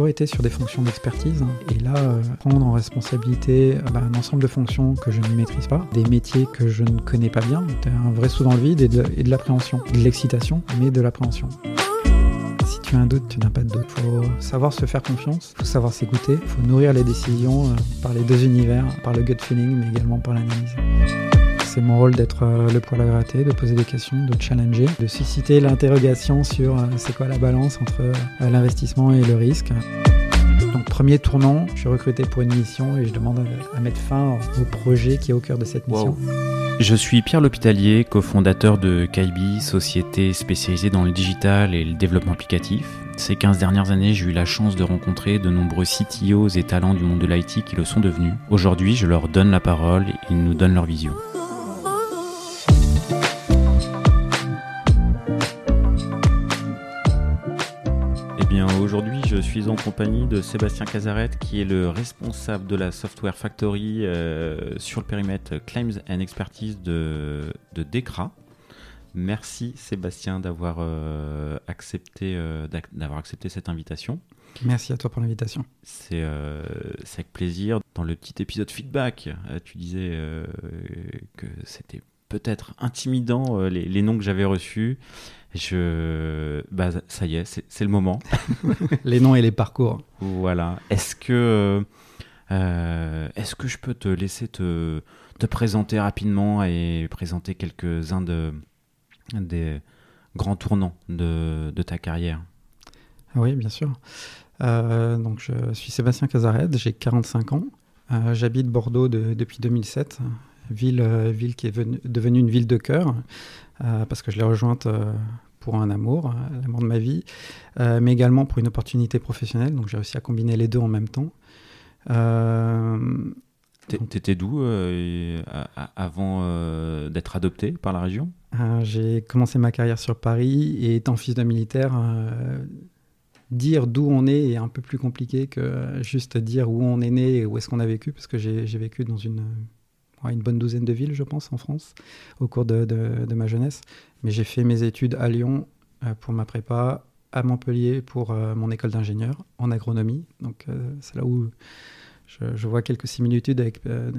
toujours été sur des fonctions d'expertise. Et là, euh, prendre en responsabilité euh, bah, un ensemble de fonctions que je ne maîtrise pas, des métiers que je ne connais pas bien, c'est un vrai saut dans le vide et de, l'appréhension. De l'excitation, mais de l'appréhension. Si tu as un doute, tu n'as pas de doute. Il faut savoir se faire confiance, il faut savoir s'écouter, il faut nourrir les décisions euh, par les deux univers, par le gut feeling, mais également par l'analyse. C'est mon rôle d'être euh, le poil à gratter, de poser des questions, de challenger, de susciter l'interrogation sur euh, c'est quoi la balance entre euh, l'investissement et le risque. Donc premier tournant, je suis recruté pour une mission et je demande à, mettre fin au projet qui est au cœur de cette mission. Je suis Pierre L'Hôpitalier, cofondateur de Kaibi, société spécialisée dans le digital et le développement applicatif. Ces 15 dernières années, j'ai eu la chance de rencontrer de nombreux CTOs et talents du monde de l'IT qui le sont devenus. Aujourd'hui, je leur donne la parole et ils nous donnent leur vision. Bien, aujourd'hui, je suis en compagnie de Sébastien Cazaret, qui est le responsable de la Software Factory euh, sur le périmètre Claims and Expertise de, de Decra. Merci Sébastien d'avoir euh, accepté, euh, d'avoir accepté cette invitation. Merci à toi pour l'invitation. C'est euh, avec plaisir. Dans le petit épisode feedback, tu disais que c'était peut-être intimidant les, les noms que j'avais reçus. Je, bah, ça y est, c'est le moment. les noms et les parcours. Voilà. Est-ce que, euh, est-ce que je peux te laisser te, te présenter rapidement et présenter quelques-uns de, des grands tournants de, de ta carrière? Oui, bien sûr. Euh, donc, je suis Sébastien Cazaret, j'ai 45 ans. Euh, J'habite Bordeaux de- depuis 2007, ville, euh, ville qui est venue- devenue une ville de cœur, euh, parce que je l'ai rejointe euh, pour un amour, euh, l'amour de ma vie, euh, mais également pour une opportunité professionnelle. Donc, j'ai réussi à combiner les deux en même temps. Euh, T'é- T'étais d'où euh, avant euh, d'être adopté par la région? Euh, j'ai commencé ma carrière sur Paris et étant fils de militaire, euh, dire d'où on est est un peu plus compliqué que euh, juste dire où on est né et où est-ce qu'on a vécu, parce que j'ai vécu dans une, une bonne douzaine de villes, je pense, en France, au cours de, de- de ma jeunesse. Mais j'ai fait mes études à Lyon euh, pour ma prépa, à Montpellier pour euh, mon école d'ingénieur en agronomie. Donc euh, c'est là où je, je vois quelques similitudes avec euh,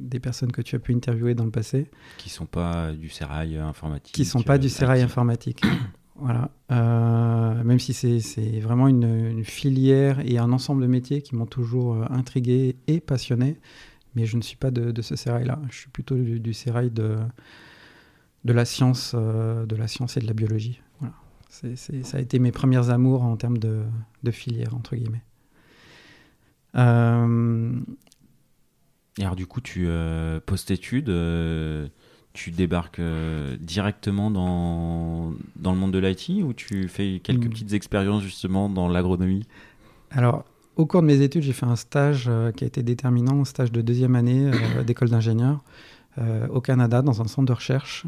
des personnes que tu as pu interviewer dans le passé qui sont pas du sérail informatique qui sont pas du sérail informatique. voilà. Euh, même si c'est vraiment une, une filière et un ensemble de métiers qui m'ont toujours intrigué et passionné, mais je ne suis pas de, de ce sérail-là. Je suis plutôt du, du sérail de, de la science, euh, de la science et de la biologie. Voilà. C'est- c'est- ça a été mes premières amours en termes de, de filière entre guillemets. Euh, Et alors du coup, tu euh, post-études, tu débarques directement dans, dans le monde de l'IT ou tu fais quelques Mm. petites expériences justement dans l'agronomie? Alors, au cours de mes études, j'ai fait un stage euh, qui a été déterminant, un stage de deuxième année euh, d'école d'ingénieur euh, au Canada, dans un centre de recherche.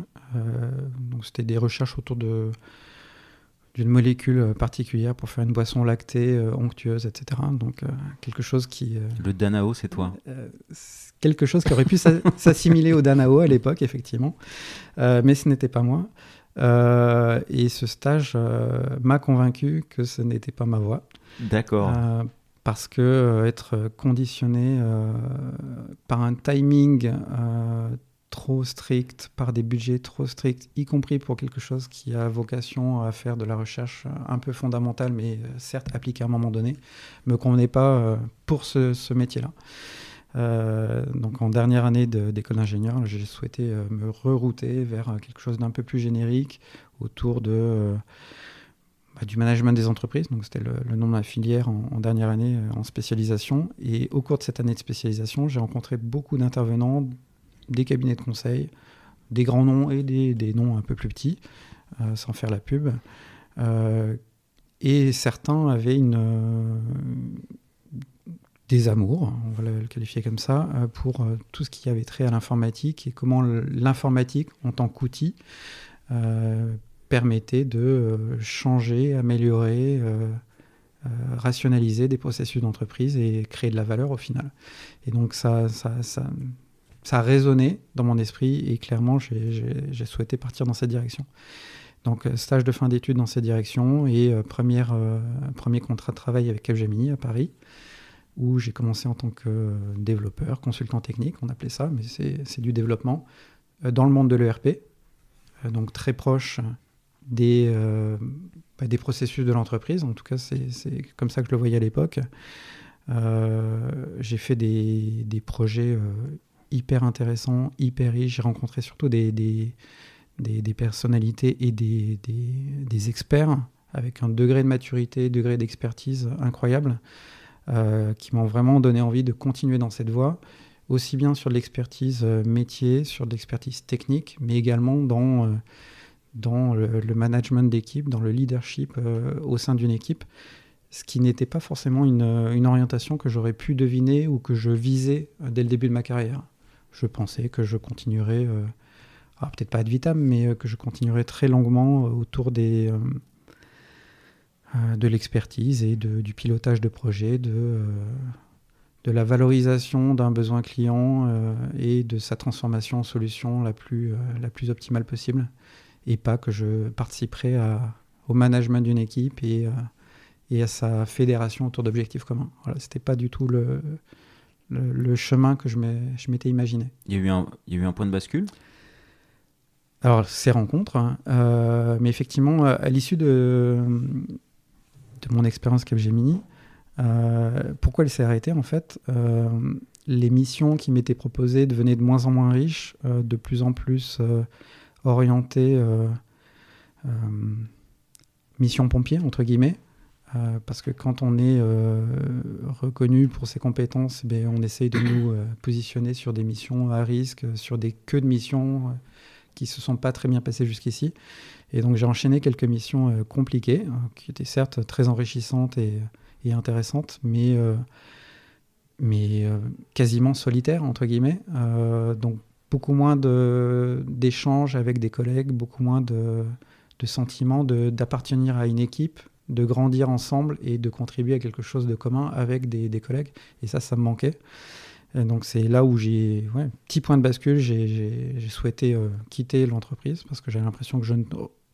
Donc, c'était des recherches autour de d'une molécule particulière pour faire une boisson lactée euh, onctueuse, etc. Donc, euh, quelque chose qui... euh, Le Danao, c'est toi quelque chose qui aurait pu s'a- s'assimiler au Danao à l'époque, effectivement. Mais ce n'était pas moi. Et ce stage m'a convaincu que ce n'était pas ma voie. D'accord. Euh, parce que euh, être conditionné euh, par un timing euh, trop strict, par des budgets trop stricts, y compris pour quelque chose qui a vocation à faire de la recherche un peu fondamentale, mais euh, certes appliquée à un moment donné, me convenait pas euh, pour ce, métier-là. Euh, donc en dernière année d'école d'ingénieur, j'ai souhaité euh, me rerouter vers euh, quelque chose d'un peu plus générique autour de euh, du management des entreprises. Donc c'était le, nom de ma filière en, dernière année euh, en spécialisation. Et au cours de cette année de spécialisation, j'ai rencontré beaucoup d'intervenants, des cabinets de conseil, des grands noms et des, des noms un peu plus petits, euh, sans faire la pub. Euh, et certains avaient une, des amours, on va le, le qualifier comme ça, pour tout ce qui avait trait à l'informatique et comment l'informatique en tant qu'outil permettait de euh, changer, améliorer, euh, euh, rationaliser des processus d'entreprise et créer de la valeur au final. Et donc ça, ça, ça, a résonné dans mon esprit et clairement j'ai- souhaité partir dans cette direction. Donc stage de fin d'études dans cette direction et première, premier contrat de travail avec Capgemini à Paris où j'ai commencé en tant que développeur, consultant technique, on appelait ça, mais c'est du développement, dans le monde de l'ERP, donc très proche des, bah, des processus de l'entreprise. En tout cas, c'est comme ça que je le voyais à l'époque. Euh, j'ai fait des, projets euh, hyper intéressants, hyper riches. J'ai rencontré surtout des, personnalités et des, experts avec un degré de maturité, degré d'expertise incroyable, euh, qui m'ont vraiment donné envie de continuer dans cette voie, aussi bien sur l'expertise métier, sur l'expertise technique, mais également dans dans le, management d'équipe, dans le leadership euh, au sein d'une équipe, ce qui n'était pas forcément une, orientation que j'aurais pu deviner ou que je visais euh, dès le début de ma carrière. Je pensais que je continuerais, euh, peut-être pas ad vitam, mais que je continuerais très longuement autour de l'expertise et du pilotage de projet, de, la valorisation d'un besoin client et de sa transformation en solution la plus optimale possible et pas que je participerai au management d'une équipe et, euh, et, à sa fédération autour d'objectifs communs. Voilà, c'était pas du tout le, le, chemin que je m'étais imaginé. Il y, a eu un, il y a eu un point de bascule? Alors, ces rencontres, hein, euh, mais effectivement, à l'issue de, de mon expérience Capgemini, euh, pourquoi elle s'est arrêtée en fait Les missions qui m'étaient proposées devenaient de moins en moins riches, de plus en plus orienté euh, euh, mission pompier, entre guillemets. Euh, parce que quand on est reconnu pour ses compétences, eh on essaye de nous positionner sur des missions à risque, sur des queues de missions qui se sont pas très bien passées jusqu'ici. Et donc j'ai enchaîné quelques missions compliquées, qui étaient certes très enrichissantes et, et intéressantes, mais, mais quasiment solitaires, entre guillemets. donc beaucoup moins d'échanges avec des collègues, beaucoup moins de, de sentiments d'appartenir à une équipe, de grandir ensemble et de contribuer à quelque chose de commun avec des, des collègues. Et ça, ça me manquait. Donc c'est là où j'ai, ouais, petit point de bascule, j'ai souhaité euh, quitter l'entreprise parce que j'avais l'impression que je ne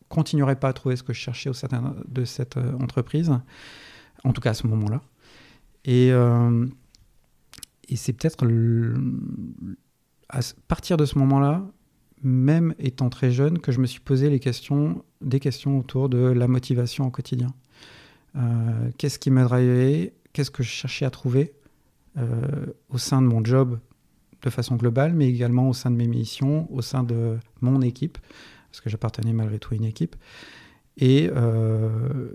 continuerais pas à trouver ce que je cherchais au sein de cette euh, entreprise, en tout cas à ce moment-là. Et, euh, et c'est peut-être à partir de ce moment-là, même étant très jeune, que je me suis posé les questions, des questions autour de la motivation au quotidien. Euh, qu'est-ce qui me drivait Qu'est-ce que je cherchais à trouver euh, au sein de mon job de façon globale, mais également au sein de mes missions, au sein de mon équipe, parce que j'appartenais malgré tout à une équipe. Et, euh,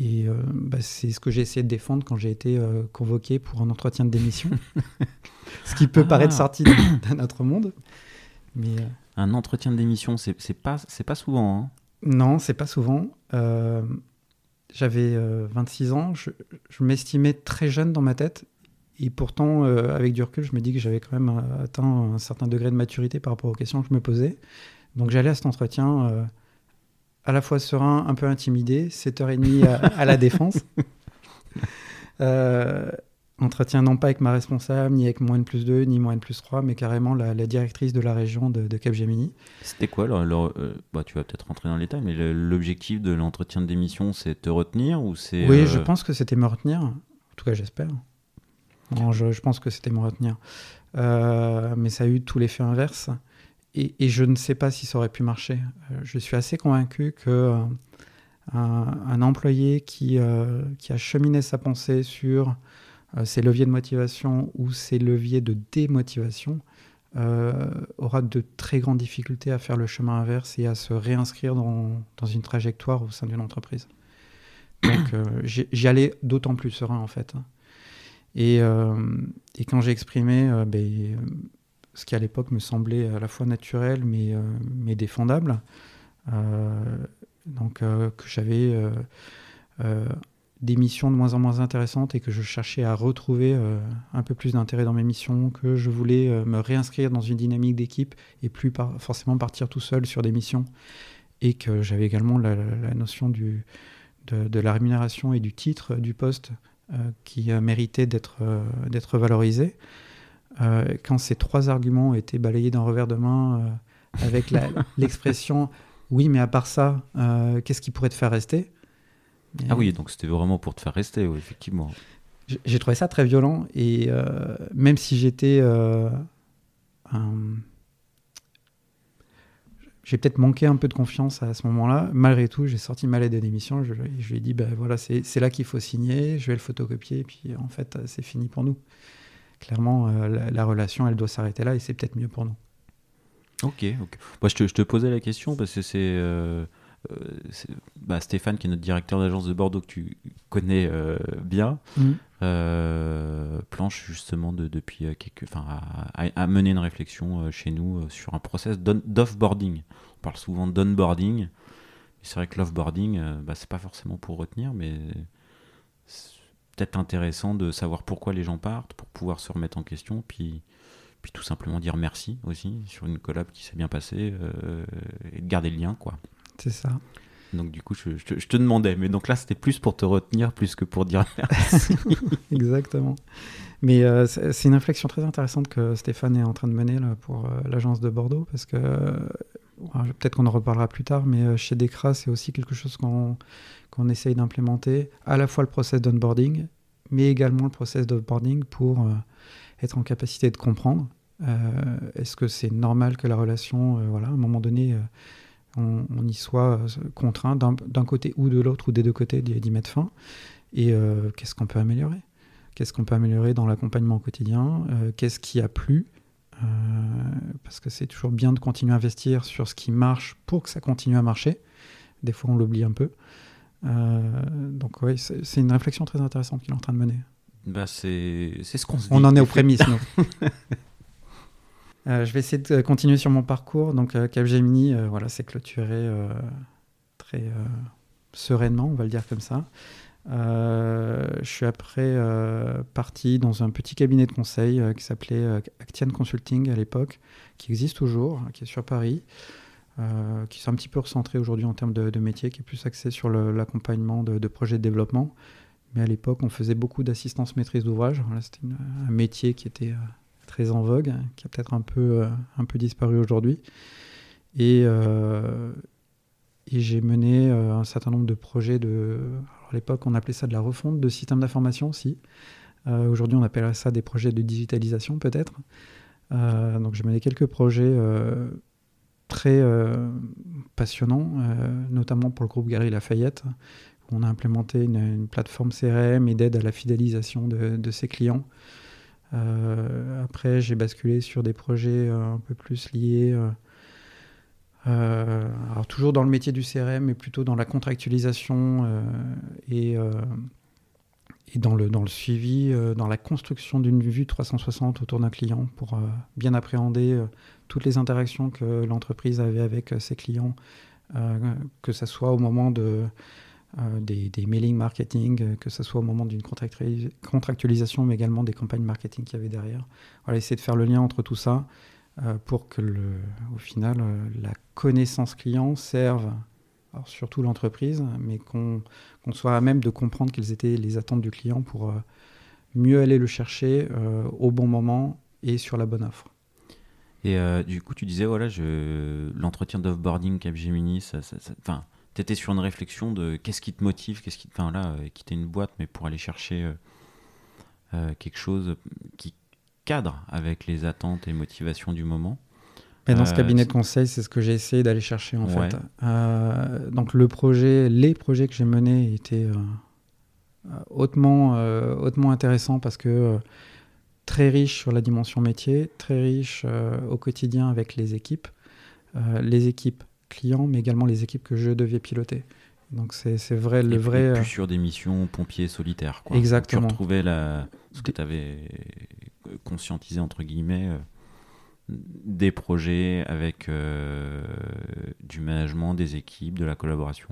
et euh, bah, c'est ce que j'ai essayé de défendre quand j'ai été euh, convoqué pour un entretien de démission. ce qui peut paraître ah. sorti d'un autre monde. Mais, euh, un entretien de démission, c'est pas, pas souvent. Hein. Non, c'est pas souvent. J'avais 26 ans, je, je m'estimais très jeune dans ma tête. Et pourtant, avec du recul, je me dis que j'avais quand même atteint un certain degré de maturité par rapport aux questions que je me posais. Donc j'allais à cet entretien à la fois serein, un peu intimidé, 7h30 à, à la défense. Euh, entretien non pas avec ma responsable, ni avec moins de plus 2, ni moins de plus 3, mais carrément la, directrice de la région de, Capgemini. C'était quoi alors, euh, bah, Tu vas peut-être rentrer dans les détails, mais l'objectif de l'entretien de démission, c'est te retenir ou c'est Oui, je euh, pense que c'était me retenir. En tout cas, j'espère. je, je, pense que c'était me retenir. mais ça a eu tout l'effet inverse et, je ne sais pas si ça aurait pu marcher. Euh, je suis assez convaincu que euh, un, employé qui, euh, qui, a cheminé sa pensée sur ses leviers de motivation ou ses leviers de démotivation aura de très grandes difficultés à faire le chemin inverse et à se réinscrire dans, dans une trajectoire au sein d'une entreprise. Donc j'y allais d'autant plus serein en fait. Et, et quand j'ai exprimé ben, ce qui à l'époque me semblait à la fois naturel mais, euh, mais défendable. Euh, donc euh, que j'avais des missions de moins en moins intéressantes et que je cherchais à retrouver un peu plus d'intérêt dans mes missions, que je voulais me réinscrire dans une dynamique d'équipe et plus forcément partir tout seul sur des missions, et que j'avais également la, notion du, de, de, la rémunération et du titre du poste qui méritait d'être d'être valorisé. Euh, quand ces trois arguments étaient balayés d'un revers de main euh, avec l'expression oui, mais à part ça, qu'est-ce qui pourrait te faire rester? Ah oui, donc c'était vraiment pour te faire rester, oui, effectivement. J'ai trouvé ça très violent et même si j'étais un j'ai peut-être manqué un peu de confiance à ce moment-là. Malgré tout, j'ai sorti ma lettre de démission. Je, je lui ai dit, ben voilà, c'est là qu'il faut signer, je vais le photocopier, et puis en fait, c'est fini pour nous. Clairement, euh, la, relation, elle doit s'arrêter là, et c'est peut-être mieux pour nous. Ok, ok. Moi, je, te, je, te, posais la question parce que c'est euh, euh, bah, Stéphane, qui est notre directeur d'agence de Bordeaux, que tu connais bien. Mmh. planche justement de, depuis quelques, enfin, à, mener une réflexion chez nous sur un process d'offboarding. On parle souvent d'onboarding. C'est vrai que l'offboarding, bah, c'est pas forcément pour retenir, mais peut-être intéressant de savoir pourquoi les gens partent, pour pouvoir se remettre en question, puis, puis tout simplement dire merci aussi sur une collab qui s'est bien passée et de garder le lien, quoi. C'est ça. Donc du coup, je, te demandais, mais donc là, c'était plus pour te retenir plus que pour dire merci. Exactement. Mais euh, c'est une réflexion très intéressante que Stéphane est en train de mener là, pour euh, l'agence de Bordeaux, parce que peut-être qu'on en reparlera plus tard, mais euh, chez Decra, c'est aussi quelque chose qu'on qu'on essaye d'implémenter, à la fois le process d'onboarding, mais également le process d'onboarding pour être en capacité de comprendre. Est-ce que c'est normal que la relation, voilà, à un moment donné on, y soit euh, contraint d'un côté ou de l'autre ou des deux côtés d'y mettre fin? Et euh, qu'est-ce qu'on peut améliorer? Qu'est-ce qu'on peut améliorer dans l'accompagnement au quotidien? Euh, Qu'est-ce qui a plu? Parce que c'est toujours bien de continuer à investir sur ce qui marche pour que ça continue à marcher. Des fois, on l'oublie un peu. donc oui, c'est une réflexion très intéressante qu'il est en train de mener. Bah c'est ce qu'on se dit. On en est aux prémices, nous. Euh, je vais essayer de continuer sur mon parcours. Donc, euh, Capgemini, euh, voilà, c'est clôturé très sereinement, on va le dire comme ça. Je suis après parti dans un petit cabinet de conseil qui s'appelait Actian Consulting à l'époque, qui existe toujours, qui est sur Paris, qui s'est un petit peu recentré aujourd'hui en termes de, métier, qui est plus axé sur l'accompagnement de, projets de développement. Mais à l'époque, on faisait beaucoup d'assistance maîtrise d'ouvrage. C'était un métier qui était très en vogue, qui a peut-être un peu, euh, un peu disparu aujourd'hui. Et, euh, j'ai mené euh, un certain nombre de projets de. À l'époque, on appelait ça de la refonte de systèmes d'information aussi. aujourd'hui, on appellerait ça des projets de digitalisation peut-être. donc, j'ai mené quelques projets très passionnants, notamment pour le groupe Gary Lafayette, où on a implémenté une, plateforme CRM et d'aide à la fidélisation de, ses clients euh, après, j'ai basculé sur des projets euh, un peu plus liés. Euh, alors toujours dans le métier du CRM, mais plutôt dans la contractualisation et, et dans, le, dans le suivi, dans la construction d'une vue 360 autour d'un client pour bien appréhender toutes les interactions que l'entreprise avait avec ses clients, que ce soit au moment de euh, des, mailing marketing, euh, que ce soit au moment d'une contractualisation, mais également des campagnes marketing qu'il y avait derrière. Voilà, essayer de faire le lien entre tout ça euh, pour que, au final, la connaissance client serve surtout l'entreprise, mais qu'on soit à même de comprendre quelles étaient les attentes du client pour mieux aller le chercher au bon moment et sur la bonne offre. Et du coup, tu disais, voilà, l'entretien d'offboarding Capgemini, ça tu étais sur une réflexion de qu'est-ce qui te motive, qu'est-ce qui Enfin là, euh, quitter une boîte, mais pour aller chercher euh, euh, quelque chose qui cadre avec les attentes et motivations du moment. Et dans ce cabinet de conseil, c'est ce que j'ai essayé d'aller chercher en fait. donc le projet, les projets que j'ai menés étaient hautement, hautement intéressants parce que très riches sur la dimension métier, très riches au quotidien avec les équipes. les équipes clients, mais également les équipes que je devais piloter. Donc c'est vrai, le vrai. Plus euh, sur des missions pompiers solitaires. Quoi. Exactement. Tu retrouvais la... ce que tu avais conscientisé, entre guillemets, euh, des projets avec euh, du management, des équipes, de la collaboration.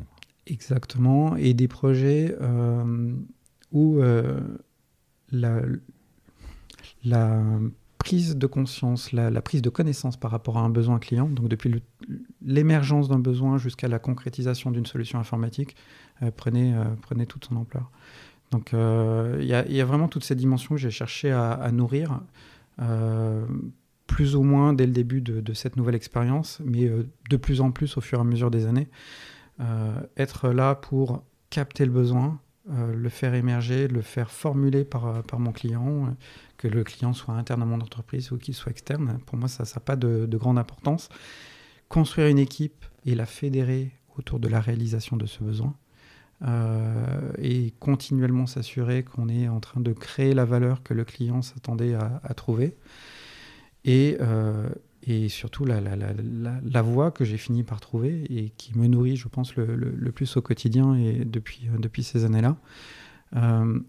Exactement. Et des projets où la, prise de conscience, la, prise de connaissance par rapport à un besoin client, donc depuis l'émergence d'un besoin jusqu'à la concrétisation d'une solution informatique, euh, prenait, euh, prenait toute son ampleur. Donc euh, il y, a vraiment toutes ces dimensions que j'ai cherché à, nourrir plus ou moins dès le début de, cette nouvelle expérience, mais de plus en plus au fur et à mesure des années. être là pour capter le besoin, le faire émerger, le faire formuler par, mon client, que le client soit interne à mon entreprise ou qu'il soit externe. Pour moi, ça n'a pas de, grande importance. Construire une équipe et la fédérer autour de la réalisation de ce besoin. Euh, et continuellement s'assurer qu'on est en train de créer la valeur que le client s'attendait à, trouver. Et, euh, et surtout la, la, la, la, voie que j'ai fini par trouver et qui me nourrit, je pense, le, le, plus au quotidien et depuis, depuis ces années-là. Euh,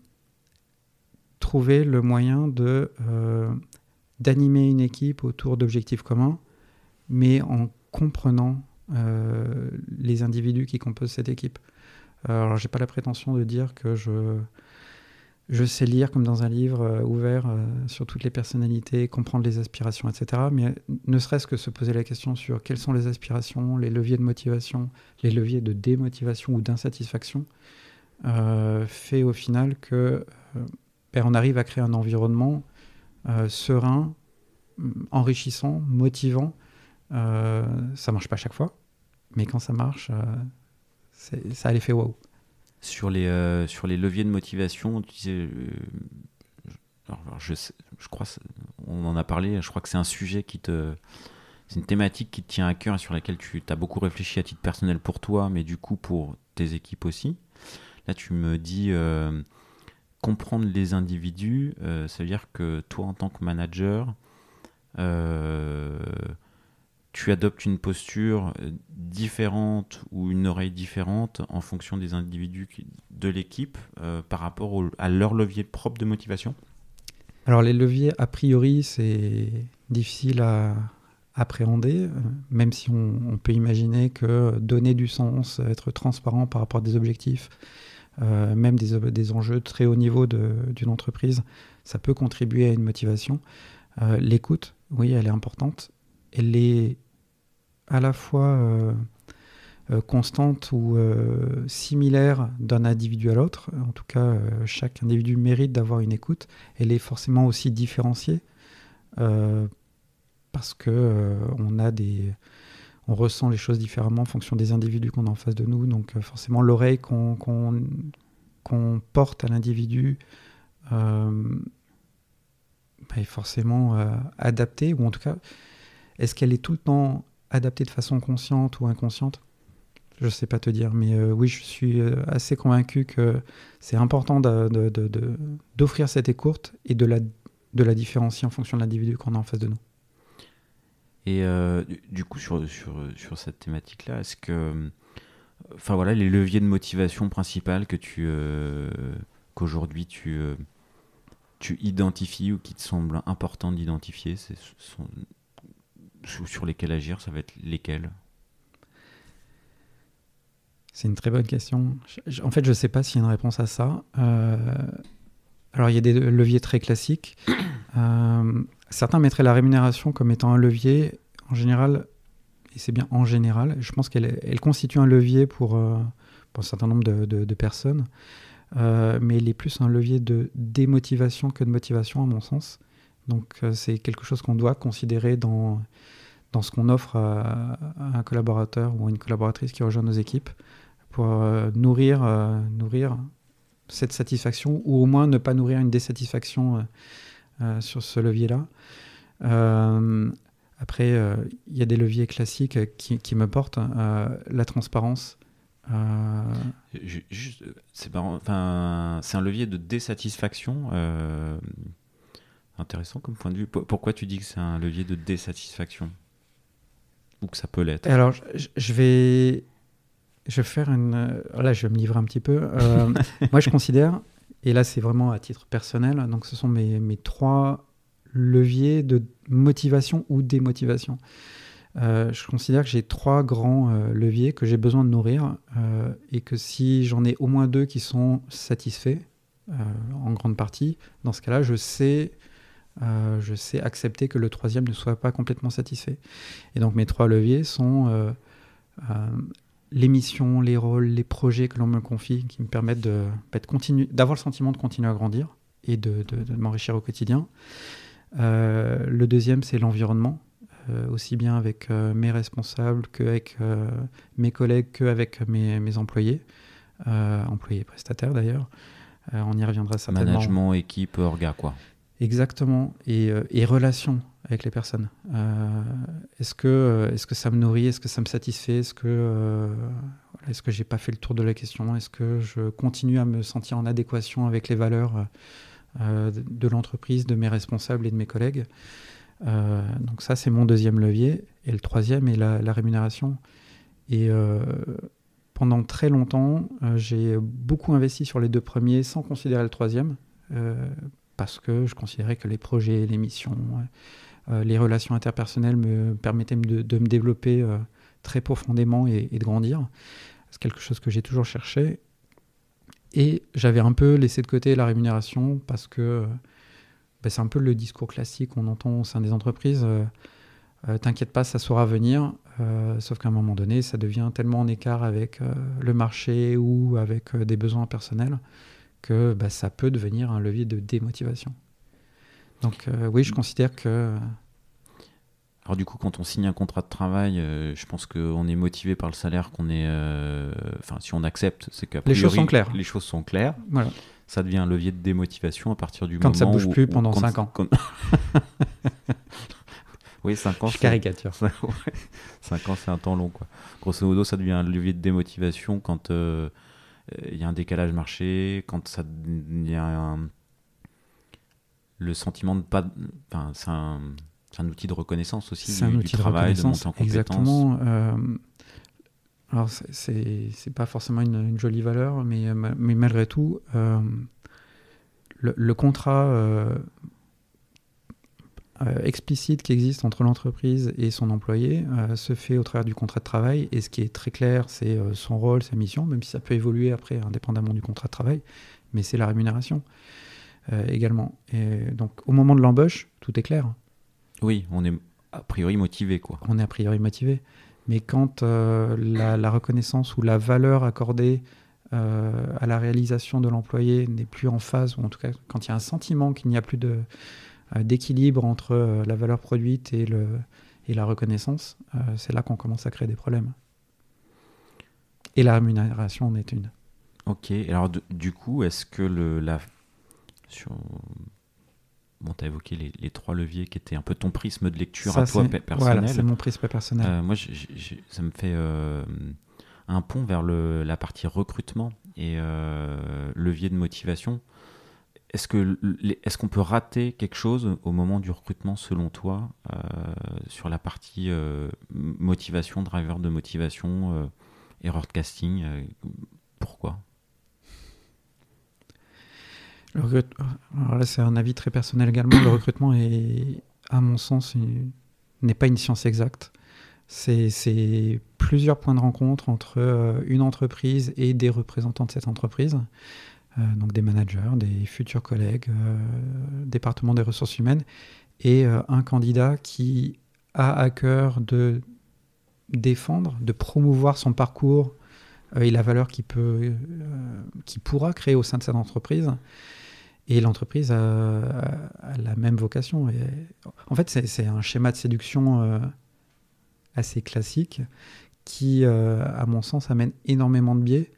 trouver le moyen de d'animer une équipe autour d'objectifs communs, mais en comprenant les individus qui composent cette équipe. Euh, alors, j'ai pas la prétention de dire que je, je sais lire comme dans un livre euh, ouvert euh, sur toutes les personnalités, comprendre les aspirations, etc. Mais ne serait-ce que se poser la question sur quelles sont les aspirations, les leviers de motivation, les leviers de démotivation ou d'insatisfaction, fait au final que ben, on arrive à créer un environnement serein, enrichissant, motivant. ça marche pas chaque fois, mais quand ça marche, ça a l'effet waouh. Sur les, euh, sur les leviers de motivation, tu disais, euh, je, je crois, on en a parlé, je crois que c'est un sujet qui te. C'est une thématique qui te tient à cœur et sur laquelle tu as beaucoup réfléchi à titre personnel pour toi, mais du coup pour tes équipes aussi. Là, tu me dis euh, comprendre les individus, ça veut dire que toi, en tant que manager, tu adoptes une posture euh, différente ou une oreille différente en fonction des individus de l'équipe euh, par rapport à leur levier propre de motivation? Alors les leviers, a priori, c'est difficile à appréhender, euh, même si on, peut imaginer que donner du sens, être transparent par rapport à des objectifs, même des, enjeux très haut niveau d'une entreprise, ça peut contribuer à une motivation. L'écoute, oui, elle est importante. À la fois euh, euh, constante ou euh, similaire d'un individu à l'autre. En tout cas, chaque individu mérite d'avoir une écoute. Elle est forcément aussi différenciée parce que on a des on ressent les choses différemment en fonction des individus qu'on a en face de nous. Donc forcément, l'oreille qu'on porte à l'individu est forcément adaptée, ou en tout cas, est-ce qu'elle est tout le temps adapté de façon consciente ou inconsciente Je ne sais pas te dire, mais euh, oui, je suis euh, assez convaincu que c'est important d'offrir cette écoute et de la, différencier en fonction de l'individu qu'on a en face de nous. Et euh, du coup, sur, cette thématique-là, est-ce que. Enfin voilà, les leviers de motivation principales que tu. qu'aujourd'hui tu. tu identifies ou qui te semblent importants d'identifier, sur lesquels agir, ça va être lesquels? C'est une très bonne question. En fait, je ne sais pas s'il y a une réponse à ça. Euh, alors, il y a des leviers très classiques. Euh, certains mettraient la rémunération comme étant un levier. En général, et c'est bien en général, je pense qu'elle elle constitue un levier pour, euh, pour un certain nombre de, de personnes. mais elle est plus un levier de démotivation que de motivation, à mon sens. Donc, c'est quelque chose qu'on doit considérer dans dans ce qu'on offre à, un collaborateur ou à une collaboratrice qui rejoint nos équipes pour euh, nourrir, euh, nourrir cette satisfaction ou au moins ne pas nourrir une désatisfaction euh, sur ce levier-là. après, il y a des leviers classiques qui, me portent. la transparence. c'est un levier de désatisfaction intéressant comme point de vue. Pourquoi tu dis que c'est un levier de désatisfaction? Ou que ça peut l'être? Alors, je, vais, je vais faire une. Euh, là, je vais me livrer un petit peu. Euh, moi, je considère, et là, c'est vraiment à titre personnel, donc ce sont mes, mes trois leviers de motivation ou démotivation. Euh, je considère que j'ai trois grands leviers que j'ai besoin de nourrir et que si j'en ai au moins deux qui sont satisfaits, en grande partie, dans ce cas-là, je sais euh, je sais accepter que le troisième ne soit pas complètement satisfait. Et donc mes trois leviers sont euh, euh, les missions, les rôles, les projets que l'on me confie, qui me permettent d'avoir le sentiment de continuer à grandir et de, m'enrichir au quotidien. le deuxième, c'est l'environnement, aussi bien avec mes responsables qu'avec mes collègues, qu'avec mes, mes employés, employés prestataires d'ailleurs. on y reviendra certainement. Management, équipe, orga, quoi. Exactement, et, et relations avec les personnes. Euh, est-ce que, euh, est que ça me nourrit? Est-ce que ça me satisfait? Est-ce que, euh, est-ce pas fait le tour de la question? Est-ce que je continue à me sentir en adéquation avec les valeurs de l'entreprise, de mes responsables et de mes collègues? Donc ça, c'est mon deuxième levier. Et le troisième est la rémunération. Et pendant très longtemps, j'ai beaucoup investi sur les deux premiers sans considérer le troisième parce que je considérais que les projets, les missions, euh, les relations interpersonnelles me permettaient de, me développer euh, très profondément et, de grandir. C'est quelque chose que j'ai toujours cherché. Et j'avais un peu laissé de côté la rémunération parce que euh, bah, c'est un peu le discours classique qu'on entend au sein des entreprises. T'inquiète pas, ça saura venir. sauf qu'à un moment donné, ça devient tellement en écart avec le marché ou avec des besoins personnels que bah, ça peut devenir un levier de démotivation. Donc euh, oui, je considère que... Alors du coup, quand on signe un contrat de travail, euh, je pense qu'on est motivé par le salaire qu'on est... Euh, enfin, si on accepte, c'est qu'après les choses sont claires. Les choses sont claires. Voilà. Ça devient un levier de démotivation à partir du quand moment où... Quand ça bouge plus pendant 5 ans. oui, 5 ans. Je caricature. 5 ans, c'est un temps long. Quoi. Grosso modo, ça devient un levier de démotivation quand il y a un décalage marché, quand ça, il y a un le sentiment de pas. Enfin, c'est un, un, outil de reconnaissance aussi. C'est un outil de travail, de montée en compétences. Exactement. Euh, alors, c'est pas forcément une, jolie valeur, mais, mais malgré tout, euh, le, contrat euh, explicite qui existe entre l'entreprise et son employé se fait au travers du contrat de travail. Et ce qui est très clair, c'est son rôle, sa mission, même si ça peut évoluer après, indépendamment du contrat de travail, mais c'est la rémunération. Euh, également. Et donc au moment de l'embauche, tout est clair. Oui, on est a priori motivé. Quoi. On est a priori motivé. Mais quand euh, la, reconnaissance ou la valeur accordée euh, à la réalisation de l'employé n'est plus en phase, ou en tout cas quand il y a un sentiment qu'il n'y a plus de, d'équilibre entre la valeur produite et, le, et la reconnaissance, c'est là qu'on commence à créer des problèmes. Et la rémunération en est une. Ok, alors du coup, est-ce que le, la, sur... Bon, tu as évoqué les, trois leviers qui étaient un peu ton prisme de lecture à toi personnel. Voilà, c'est mon prisme personnel. Euh, moi, ça me fait euh, un pont vers le, la partie recrutement et euh, levier de motivation. Est-ce que est-ce qu'on peut rater quelque chose au moment du recrutement selon toi sur la partie motivation, driver de motivation, erreur de casting Pourquoi? Alors là, c'est un avis très personnel également. Le recrutement est, à mon sens, n'est pas une science exacte. C'est plusieurs points de rencontre entre euh, une entreprise et des représentants de cette entreprise, euh, donc des managers, des futurs collègues, euh, département des ressources humaines, et un candidat qui a à cœur de défendre, de promouvoir son parcours et la valeur qu'il peut, qui pourra créer au sein de cette entreprise. Et l'entreprise a, la même vocation. En fait, c'est un schéma de séduction euh, assez classique qui, euh, à mon sens, amène énormément de biais.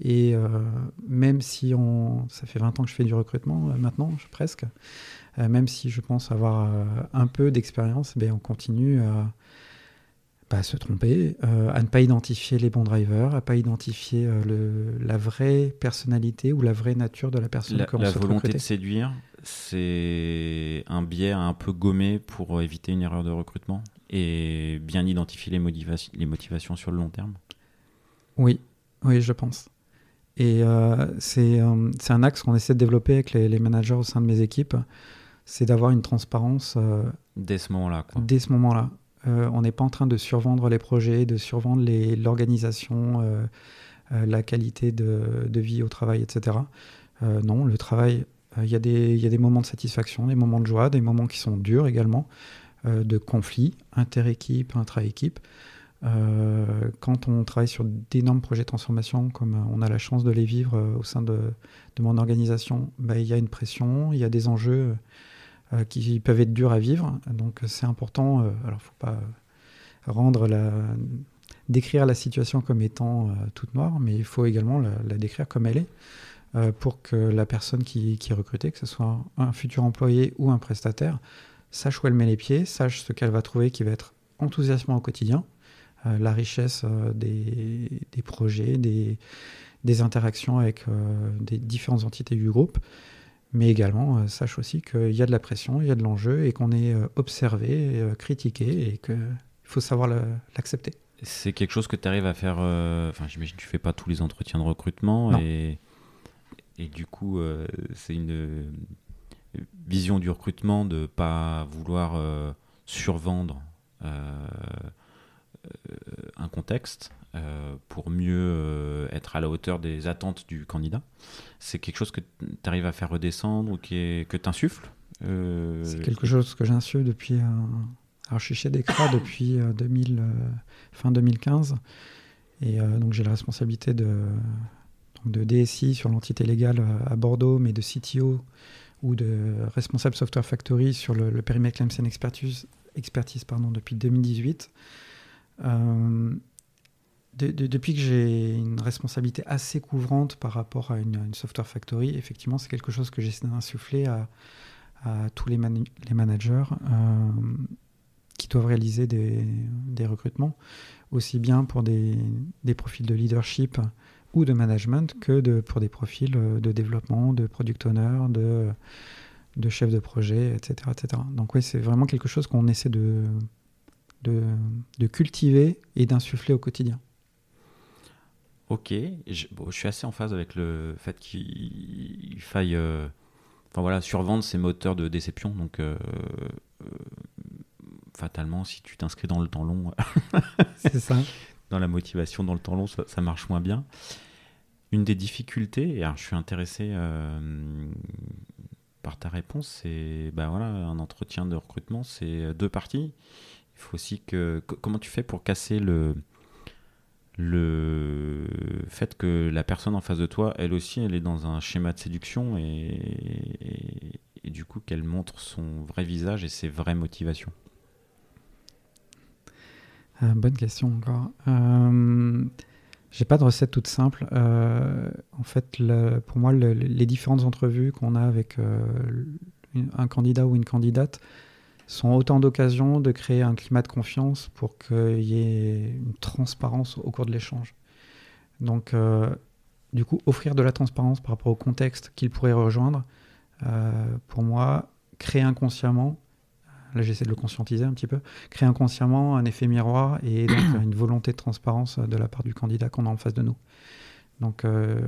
Et euh, même si on, ça fait 20 ans que je fais du recrutement, maintenant, presque, même si je pense avoir un peu d'expérience, ben, on continue à pas se tromper, euh, à ne pas identifier les bons drivers, à pas identifier euh, le, la vraie personnalité ou la vraie nature de la personne que La volonté de séduire, c'est un biais un peu gommé pour éviter une erreur de recrutement et bien identifier les, motivations, les motivations sur le long terme? Oui, oui, je pense. Et euh, c'est un axe qu'on essaie de développer avec les, les, managers au sein de mes équipes, c'est d'avoir une transparence. dès ce moment-là. Dès ce moment-là. Euh, on n'est pas en train de survendre les projets, de survendre l'organisation, euh, euh, la qualité de, vie au travail, etc. non, le travail, il y, a des moments de satisfaction, des moments de joie, des moments qui sont durs également, de conflits inter-équipe, intra-équipe. Quand on travaille sur d'énormes projets de transformation, comme on a la chance de les vivre au sein de, mon organisation, bah, il y a une pression, il y a des enjeux qui peuvent être durs à vivre. Donc c'est important. alors, faut pas décrire la situation comme étant toute noire, mais il faut également la, décrire comme elle est pour que la personne qui, est recrutée, que ce soit un futur employé ou un prestataire, sache où elle met les pieds, sache ce qu'elle va trouver qui va être enthousiasmant au quotidien, euh, la richesse euh, des, des, projets, des, des interactions avec euh, des différentes entités du groupe, mais également sache aussi qu'il y a de la pression, il y a de l'enjeu et qu'on est observé, critiqué et qu'il faut savoir l'accepter. C'est quelque chose que tu arrives à faire. Enfin, j'imagine que tu fais pas tous les entretiens de recrutement et, et du coup, c'est une vision du recrutement de pas vouloir survendre euh, euh, un contexte euh, pour mieux être à la hauteur des attentes du candidat. C'est quelque chose que tu arrives à faire redescendre ou qui est, que tu insuffles C'est quelque chose que j'insuffle depuis. Alors, je suis chez Decra depuis 2000, fin 2015. Et donc, j'ai la responsabilité de, de DSI sur l'entité légale à Bordeaux, mais de CTO ou de responsable Software Factory sur le, le périmètre Claims Expertise, expertise pardon, depuis 2018. Euh, depuis que j'ai une responsabilité assez couvrante par rapport à une, software factory, effectivement, c'est quelque chose que j'essaie d'insuffler à, tous les, managers euh, qui doivent réaliser des, recrutements, aussi bien pour des, profils de leadership ou de management que pour des profils de développement, de product owner, de de chef de projet, etc. etc. Donc oui, c'est vraiment quelque chose qu'on essaie de, de, cultiver et d'insuffler au quotidien. Ok, je, suis assez en phase avec le fait qu'il faille euh, enfin voilà, survendre ces moteurs de déception. Donc, euh, euh, fatalement, si tu t'inscris dans le temps long, c'est ça. Dans la motivation, dans le temps long, ça, ça marche moins bien. Une des difficultés, et alors je suis intéressé par ta réponse, c'est ben voilà, un entretien de recrutement, c'est deux parties. Il faut aussi que. Comment tu fais pour casser le, le fait que la personne en face de toi, elle aussi, elle est dans un schéma de séduction et, du coup qu'elle montre son vrai visage et ses vraies motivations euh, Bonne question encore. Euh, j'ai pas de recette toute simple. Euh, en fait, pour moi, les différentes entrevues qu'on a avec euh, un candidat ou une candidate sont autant d'occasions de créer un climat de confiance pour qu'il y ait une transparence au cours de l'échange. Donc, euh, du coup, offrir de la transparence par rapport au contexte qu'il pourrait rejoindre, pour moi, créer inconsciemment là j'essaie de le conscientiser un petit peu, créer inconsciemment un effet miroir et donc une volonté de transparence de la part du candidat qu'on a en face de nous. Donc euh,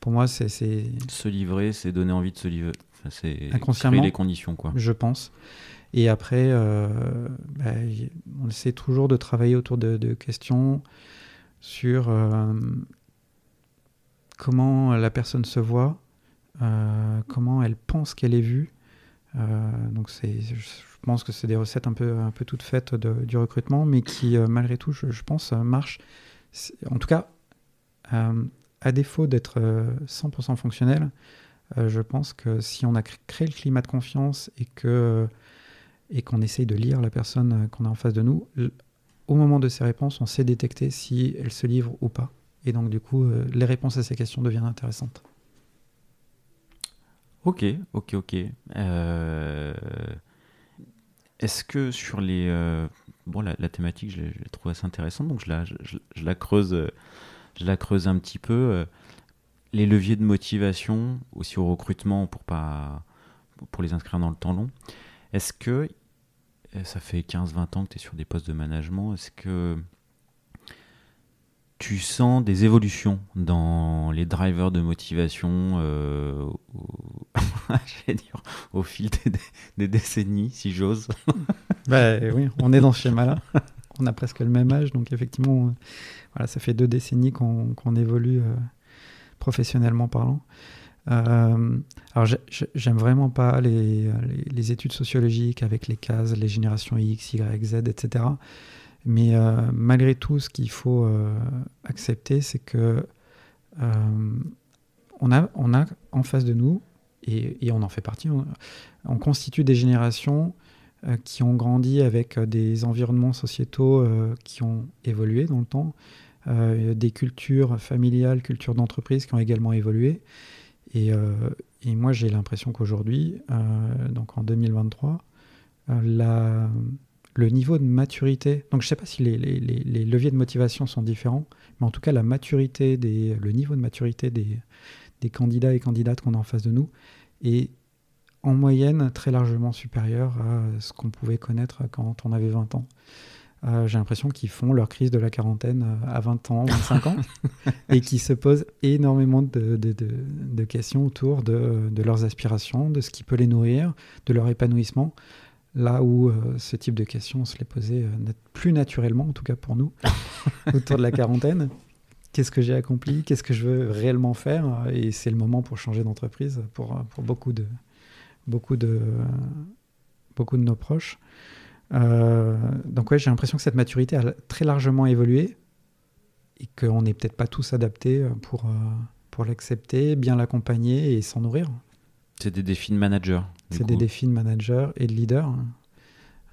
pour moi, c'est. Se livrer, c'est donner envie de se livrer. c'est créer les conditions, quoi. Je pense. Et après, euh, bah, on essaie toujours de travailler autour de, questions sur euh, comment la personne se voit, comment elle pense qu'elle est vue. donc je pense que c'est des recettes un peu, un peu toutes faites du recrutement, mais qui, euh, malgré tout, je, pense, euh, marchent. En tout cas, euh, à défaut d'être 100% fonctionnel, je pense que si on a créé le climat de confiance et que et qu'on essaye de lire la personne qu'on a en face de nous, au moment de ses réponses, on sait détecter si elle se livre ou pas. Et donc, du coup, les réponses à ces questions deviennent intéressantes. Ok, ok, ok. Euh... Est-ce que sur les. Euh, bon, la, thématique, je l'ai trouvée assez intéressante, donc je la, je, la, creuse, je la creuse un petit peu. Euh, les leviers de motivation, aussi au recrutement pour, pas, pour les inscrire dans le temps long. Est-ce que. Ça fait 15-20 ans que tu es sur des postes de management. Est-ce que tu sens des évolutions dans les drivers de motivation euh, au, fil des, décennies, si j'ose bah, Oui, on est dans ce schéma-là. On a presque le même âge, donc effectivement, euh, voilà, ça fait deux décennies qu'on évolue euh, professionnellement parlant. Alors, j'aime vraiment pas les, études sociologiques avec les cases, les générations X, Y, Z, etc. Mais euh, malgré tout, ce qu'il faut euh, accepter, c'est que euh, on, a, on a en face de nous et, on en fait partie. On, constitue des générations qui ont grandi avec des environnements sociétaux qui ont évolué dans le temps, des cultures familiales, cultures d'entreprise qui ont également évolué. Et, et moi, j'ai l'impression qu'aujourd'hui, donc en 2023, la, le niveau de maturité, donc je ne sais pas si les, leviers de motivation sont différents, mais en tout cas la maturité, des, le niveau de maturité des candidats et candidates qu'on a en face de nous est en moyenne très largement supérieur à ce qu'on pouvait connaître quand on avait 20 ans. Euh, j'ai l'impression qu'ils font leur crise de la quarantaine euh, à 20 ans, 25 ans, et qui se posent énormément de, de, de, questions autour de, leurs aspirations, de ce qui peut les nourrir, de leur épanouissement. Là où euh, ce type de questions, on se les posait plus naturellement, en tout cas pour nous, autour de la quarantaine. Qu'est-ce que j'ai accompli? Qu'est-ce que je veux réellement faire? Et c'est le moment pour changer d'entreprise pour, pour beaucoup, de, beaucoup, de, beaucoup de nos proches. Euh, donc ouais, j'ai l'impression que cette maturité a très largement évolué et qu'on n'est peut-être pas tous adaptés pour, euh, pour l'accepter, bien l'accompagner et s'en nourrir. C'est des défis de manager. C'est des défis de manager et de leader.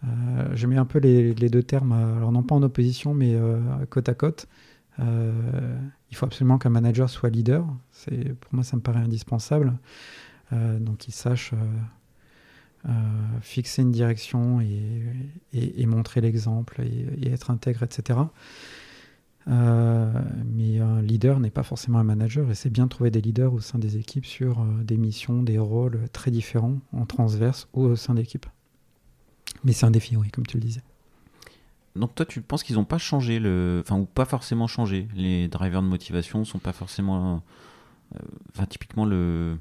Euh, je mets un peu les, les, deux termes, alors non pas en opposition, mais côte à côte. il faut absolument qu'un manager soit leader. Pour moi, ça me paraît indispensable. donc, qu'il sache euh, fixer une direction et, montrer l'exemple et, être intègre, etc. Euh, mais un leader n'est pas forcément un manager et c'est bien de trouver des leaders au sein des équipes sur euh, des missions, des rôles très différents en transverse ou au sein d'équipes. Mais c'est un défi, oui, comme tu le disais. Donc toi, tu penses qu'ils n'ont pas changé, enfin, ou pas forcément changé? Les drivers de motivation sont pas forcément... Enfin, typiquement, le...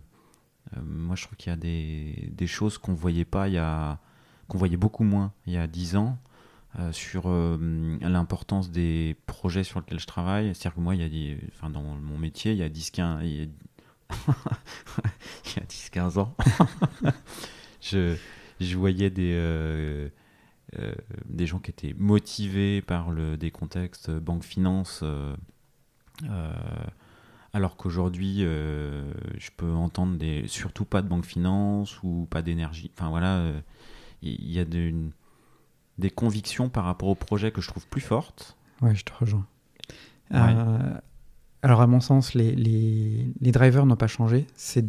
Euh, moi, je trouve qu'il y a des, des choses qu'on voyait pas il y a, qu'on voyait beaucoup moins il y a 10 ans. Euh, sur euh, l'importance des projets sur lesquels je travaille. C'est-à-dire que moi, il y a des, enfin, dans mon métier, il y a 10-15 il y a 10-15 ans, je, je, voyais des, des gens qui étaient motivés par le, des contextes banque-finance alors qu'aujourd'hui, euh, je peux entendre des, surtout pas de banque finance ou pas d'énergie. Enfin voilà, euh, il y, a des convictions par rapport au projet que je trouve plus fortes. Ouais, je te rejoins. Euh, alors à mon sens, les, les, drivers n'ont pas changé. C'est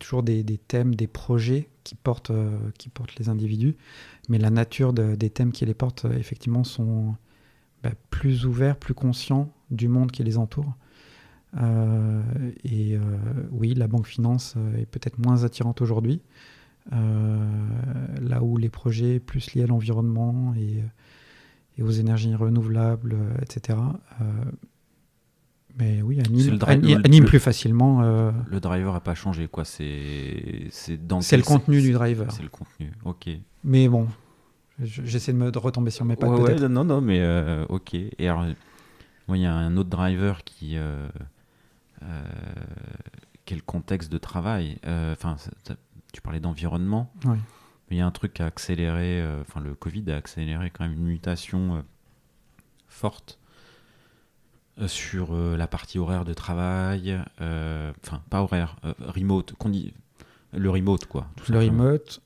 toujours des, des, thèmes, des projets qui portent, qui portent les individus. Mais la nature des thèmes qui les portent, effectivement, sont bah, plus ouverts, plus conscients du monde qui les entoure. Euh, et euh, oui, la banque finance euh, est peut-être moins attirante aujourd'hui, là où les projets plus liés à l'environnement et, aux énergies renouvelables, etc. mais oui, anime, plus facilement. Le driver n'a pas changé, quoi. C'est dans. C'est le contenu du driver. C'est le contenu. Ok. Mais bon, j'essaie de me retomber sur mes pattes. Ouais, non, non, mais ok. Et alors, il y a un autre driver qui euh, quel contexte de travail. Euh, enfin, tu parlais d'environnement. Oui. Il y a un truc à accélérer. Euh, enfin, le Covid a accéléré quand même une mutation forte sur la partie horaire de travail, enfin pas horaire, remote, le remote quoi. le remote,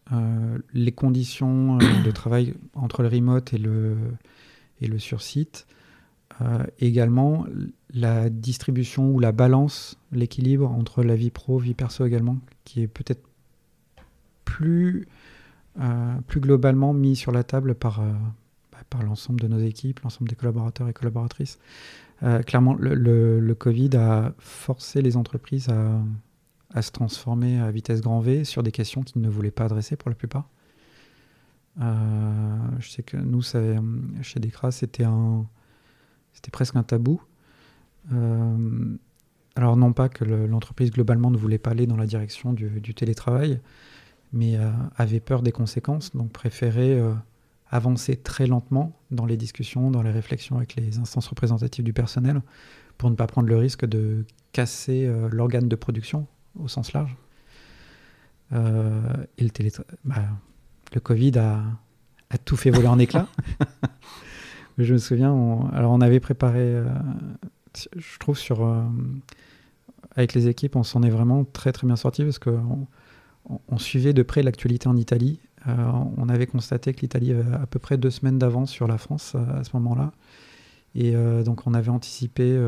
les conditions de travail entre le remote et le, et le sur-site, également la distribution ou la balance, l'équilibre entre la vie pro, vie perso également, qui est peut-être plus, euh, plus globalement mis sur la table par, euh, bah, par l'ensemble de nos équipes, l'ensemble des collaborateurs et collaboratrices. Euh, clairement, le, le, Covid a forcé les entreprises à, à, se transformer à vitesse grand V sur des questions qu'ils ne voulaient pas adresser pour la plupart. je sais que nous, ça, chez Decra, c'était c'était presque un tabou. Euh, alors non pas que l'entreprise globalement ne voulait pas aller dans la direction du, télétravail, mais euh, avait peur des conséquences, donc préférait euh, avancer très lentement dans les discussions, dans les réflexions avec les instances représentatives du personnel, pour ne pas prendre le risque de casser l'organe de production au sens large. et le, bah, le Covid a, a, tout fait voler en éclats. Je me souviens, alors on avait préparé je trouve sur euh, avec les équipes, on s'en est vraiment très très bien sorti parce que on, suivait de près l'actualité en Italie. on avait constaté que l'Italie avait à peu près deux semaines d'avance sur la France à ce moment-là. Et donc on avait anticipé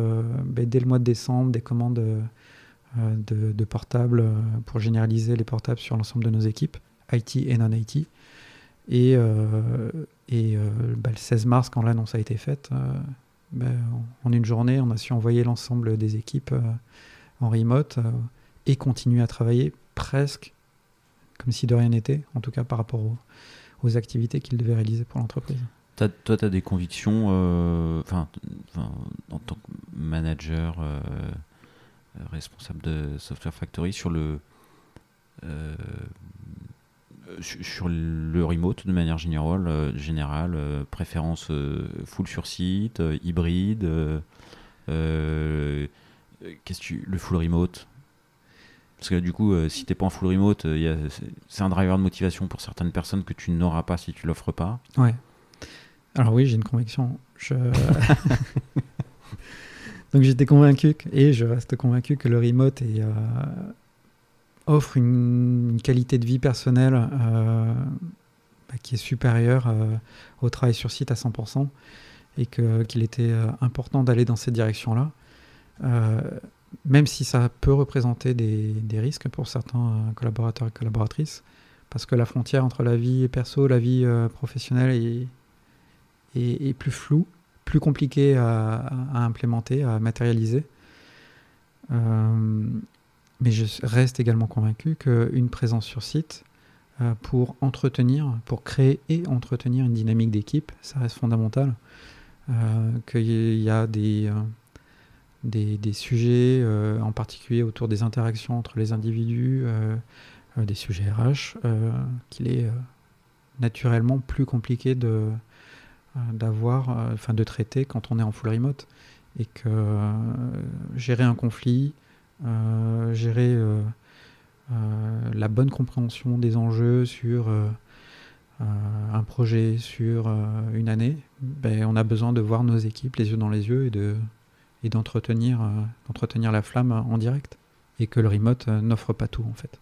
ben, dès le mois de décembre des commandes de, portables pour généraliser les portables sur l'ensemble de nos équipes, IT et non-IT. Et, et ben, le 16 mars, quand l'annonce a été faite, ben, en une journée, on a su envoyer l'ensemble des équipes euh, en remote euh, et continuer à travailler presque comme si de rien n'était, en tout cas par rapport aux, activités qu'ils devaient réaliser pour l'entreprise. Toi, tu as des convictions, euh, enfin, en tant que manager, responsable de Software Factory, sur le, sur le remote de manière générale, euh, générale euh, préférence full sur site, hybride, qu'est-ce tu, le full remote? Parce que du coup, si t'es pas en full remote, c'est un driver de motivation pour certaines personnes que tu n'auras pas si tu l'offres pas. Ouais. Alors oui, j'ai une conviction. Je... Donc j'étais convaincu et je reste convaincu que le remote est, offre une, qualité de vie personnelle euh, bah, qui est supérieure euh, au travail sur site à 100% et qu'il était euh, important d'aller dans cette direction-là, même si ça peut représenter des, risques pour certains collaborateurs et collaboratrices, parce que la frontière entre la vie perso, la vie professionnelle est, est, plus floue, plus compliquée à, à implémenter, à matérialiser. Mais je reste également convaincu qu'une présence sur site euh, pour entretenir, pour créer et entretenir une dynamique d'équipe, ça reste fondamental. Euh, qu'il y a des, euh, des, sujets, en particulier autour des interactions entre les individus, des sujets RH, qu'il est naturellement plus compliqué de d'avoir, enfin de traiter quand on est en full remote et que gérer un conflit, gérer euh, euh, la bonne compréhension des enjeux sur un projet, sur une année, ben, on a besoin de voir nos équipes les yeux dans les yeux et de et d'entretenir d'entretenir la flamme en direct et que le remote n'offre pas tout en fait.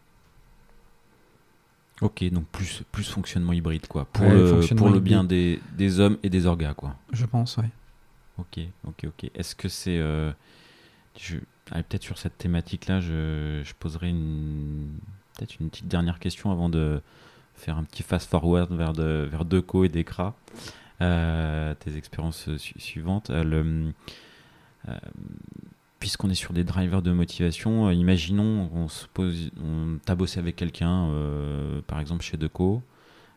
Ok, donc plus, plus fonctionnement hybride quoi, pour, le, pour le bien des, des, hommes et des orgas quoi. Je pense, oui. Ok, ok, ok. Est-ce que c'est... je peut-être sur cette thématique-là, je, poserai une, peut-être une petite dernière question avant de faire un petit fast-forward vers, vers Deco et Decra. Euh, tes expériences suivantes. Euh, euh, puisqu'on est sur des drivers de motivation, imaginons, on t'a bossé avec quelqu'un, par exemple chez Deco.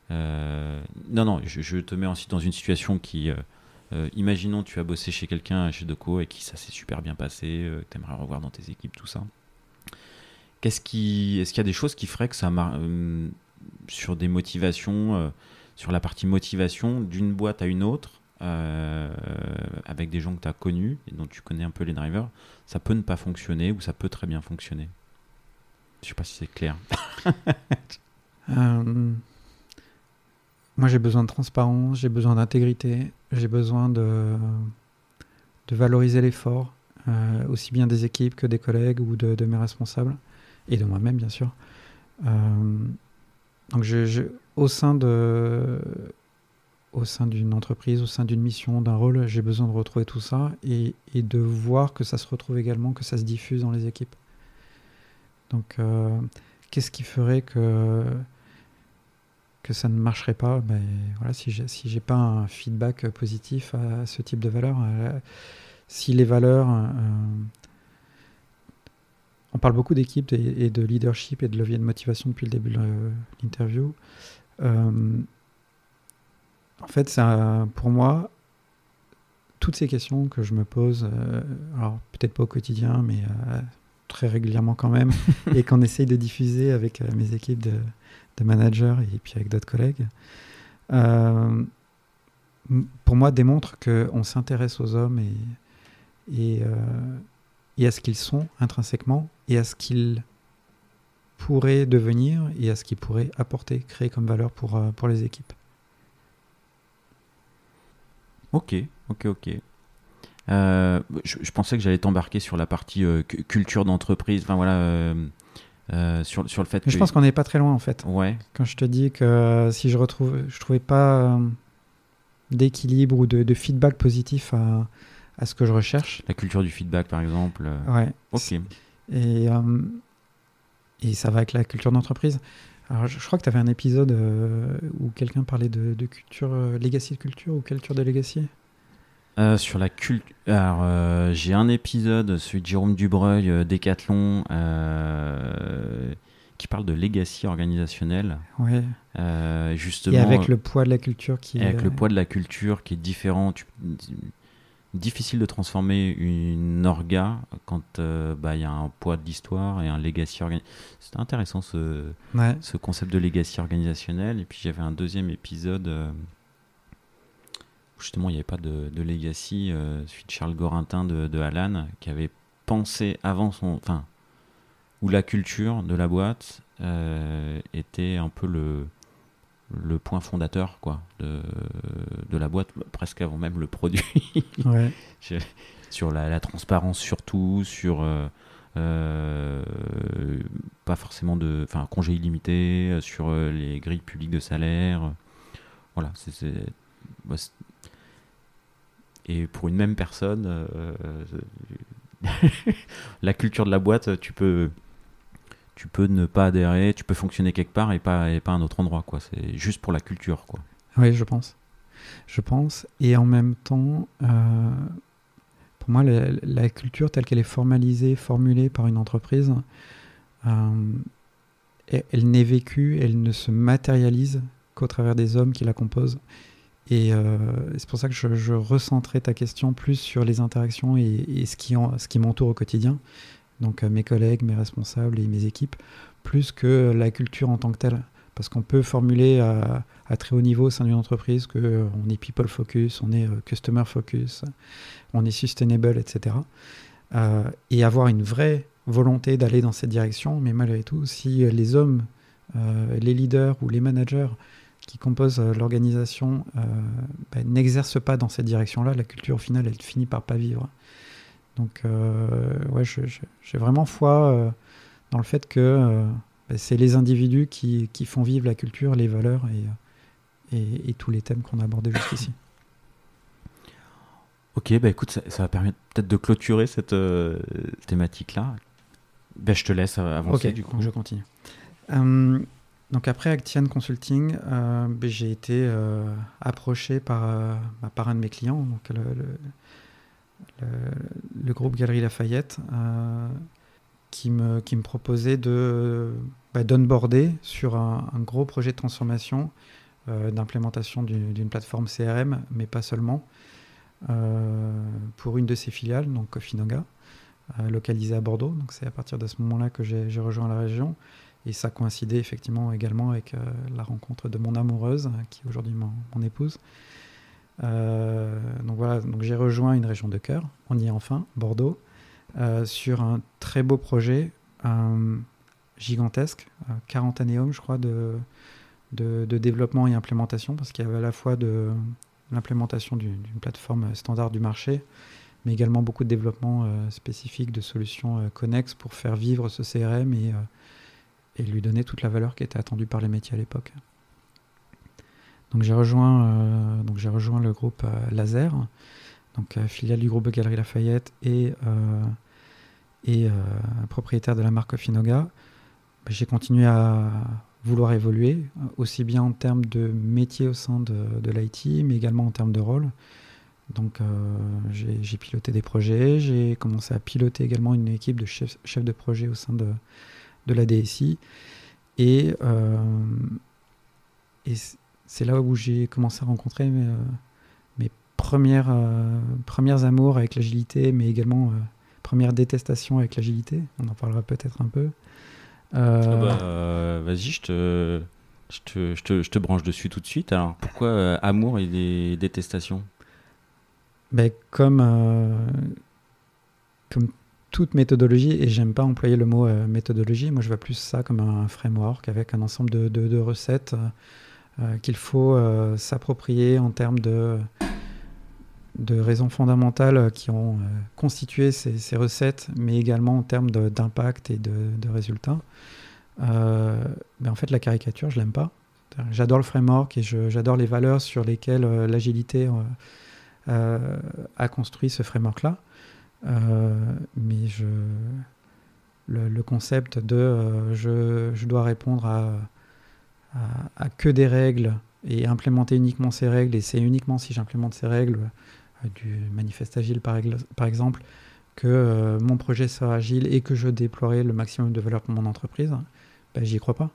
non, non, je, je, te mets ensuite dans une situation qui euh, imaginons tu as bossé chez quelqu'un chez Deco et qui ça s'est super bien passé, euh, tu aimerais revoir dans tes équipes, tout ça. Qu'est-ce est-ce qu'il y a des choses qui feraient que ça euh, sur des motivations, sur la partie motivation d'une boîte à une autre, avec des gens que tu as connus et dont tu connais un peu les drivers, ça peut ne pas fonctionner ou ça peut très bien fonctionner? Je sais pas si c'est clair. Moi, j'ai besoin de transparence, j'ai besoin d'intégrité, j'ai besoin de, valoriser l'effort, euh, aussi bien des équipes que des collègues ou de, mes responsables, et de moi-même, bien sûr. Euh, donc, je, au sein de au sein d'une entreprise, au sein d'une mission, d'un rôle, j'ai besoin de retrouver tout ça et, et, de voir que ça se retrouve également, que ça se diffuse dans les équipes. Donc, euh, qu'est-ce qui ferait que que ça ne marcherait pas, ben, voilà, si j'ai si pas un feedback positif à, ce type de valeurs, euh, si les valeurs... Euh, on parle beaucoup d'équipe et, de leadership et de levier de motivation depuis le début de l'interview. Euh, en fait, ça, pour moi, toutes ces questions que je me pose, alors peut-être pas au quotidien, mais très régulièrement quand même, et qu'on essaye de diffuser avec mes équipes de, de managers et puis avec d'autres collègues, euh, pour moi démontre qu'on s'intéresse aux hommes et, et, euh, et à ce qu'ils sont intrinsèquement et à ce qu'ils pourraient devenir et à ce qu'ils pourraient apporter, créer comme valeur pour, euh, pour les équipes. Ok, ok, ok. je, pensais que j'allais t'embarquer sur la partie culture d'entreprise. Enfin voilà, sur, sur le fait Je pense qu'on n'est pas très loin en fait. Ouais. Quand je te dis que si je retrouve, je trouvais pas d'équilibre ou de, feedback positif à, à, ce que je recherche. La culture du feedback par exemple. Ouais. Ok. Et, et ça va avec la culture d'entreprise. Alors, je, crois que tu avais un épisode où quelqu'un parlait de, de culture, legacy de culture ou culture de legacy euh, sur la culture. Alors, euh, j'ai un épisode, celui de Jérôme Dubreuil, euh, Décathlon, qui parle de legacy organisationnel. Ouais. justement. Et avec le poids de la culture qui est. Avec le poids de la culture qui est différent. difficile de transformer une orga quand bah, il y a un poids de l'histoire et un legacy organisationnel. C'était intéressant ce, ce concept de legacy organisationnel. Et puis j'avais un deuxième épisode justement il n'y avait pas de, legacy, euh, celui de Charles Gorintin de, de, Alan, qui avait pensé avant son. Enfin, où la culture de la boîte euh, était un peu le, le point fondateur quoi, de, de la boîte, presque avant même le produit. sur la, transparence surtout, sur. Euh, pas forcément de enfin congé illimité sur les grilles publiques de salaire voilà c'est bah, et pour une même personne, euh, la culture de la boîte, tu peux, tu peux ne pas adhérer, tu peux fonctionner quelque part et pas, et pas un autre endroit. quoi. C'est juste pour la culture. quoi. Oui, je pense. Je pense. Et en même temps, euh, pour moi, la, culture telle qu'elle est formalisée, formulée par une entreprise, euh, elle n'est vécue, elle ne se matérialise qu'au travers des hommes qui la composent. Et euh, c'est pour ça que je, recentrais ta question plus sur les interactions et, ce qui, ce qui m'entoure au quotidien, donc euh, mes collègues, mes responsables et mes équipes, plus que la culture en tant que telle. Parce qu'on peut formuler à, très haut niveau au sein d'une entreprise qu'on euh, est people focus, on est customer focus, on est sustainable, etc. et avoir une vraie volonté d'aller dans cette direction, mais malgré tout, si les hommes, les leaders ou les managers qui composent euh, l'organisation euh, bah, n'exercent pas dans cette direction-là, la culture au final, elle finit par pas vivre. Donc, euh, ouais, j'ai vraiment foi dans le fait que bah, c'est les individus qui, qui, font vivre la culture, les valeurs et, et, tous les thèmes qu'on a abordés jusqu'ici. Ok, bah écoute, ça, va permettre peut-être de clôturer cette thématique-là. Ben, je te laisse avancer du coup. Je continue. Hum, donc après Actian Consulting, euh, ben, j'ai été euh, approché par, euh, par un de mes clients, donc le, groupe Galerie Lafayette, qui, me, proposait de d'onboarder sur un, gros projet de transformation, d'implémentation d'une plateforme CRM, mais pas seulement, pour une de ses filiales, donc Cofinoga, localisée à Bordeaux. Donc c'est à partir de ce moment-là que j'ai rejoint la région. Et ça coïncidait effectivement également avec euh, la rencontre de mon amoureuse, qui est aujourd'hui mon, épouse. Euh, donc voilà, donc j'ai rejoint une région de cœur, on y est enfin, Bordeaux, euh, sur un très beau projet, gigantesque, 40 années je crois, de, de, développement et implémentation, parce qu'il y avait à la fois de l'implémentation d'une plateforme standard du marché, mais également beaucoup de développement spécifique de solutions connexes pour faire vivre ce CRM et et lui donner toute la valeur qui était attendue par les métiers à l'époque. Donc j'ai rejoint, euh, rejoint le groupe euh, Laser, donc euh, filiale du groupe Galerie Lafayette et, et propriétaire de la marque Finoga. J'ai continué à vouloir évoluer, aussi bien en termes de métier au sein de, de l'IT, mais également en termes de rôle. Donc j'ai piloté des projets, j'ai commencé à piloter également une équipe de chefs chef de projet au sein de, de la DSI. Et, euh, et c'est là où j'ai commencé à rencontrer mes, euh, mes premières, euh, premières amours avec l'agilité, mais également première détestation avec l'agilité. On en parlera peut-être un peu. Ah bah, vas-y, je te, je, te, je, te, je te, branche dessus tout de suite. Alors pourquoi amour et des détestations ben, comme, comme toute méthodologie, et j'aime pas employer le mot euh, méthodologie, moi je vois plus ça comme un framework avec un ensemble de, recettes euh, euh, qu'il faut s'approprier en termes de, raisons fondamentales qui ont constitué ces, ces, recettes, mais également en termes d'impact et de, de, résultats. mais en fait, la caricature, je l'aime pas. J'adore le framework et j'adore les valeurs sur lesquelles l'agilité a construit ce framework-là. Mais je, le, concept de je, je, dois répondre à, à, que des règles et implémenter uniquement ces règles, et c'est uniquement si j'implémente ces règles euh, du manifeste agile par, exemple, que euh, mon projet sera agile et que je déploierai le maximum de valeur pour mon entreprise, ben, j'y crois pas.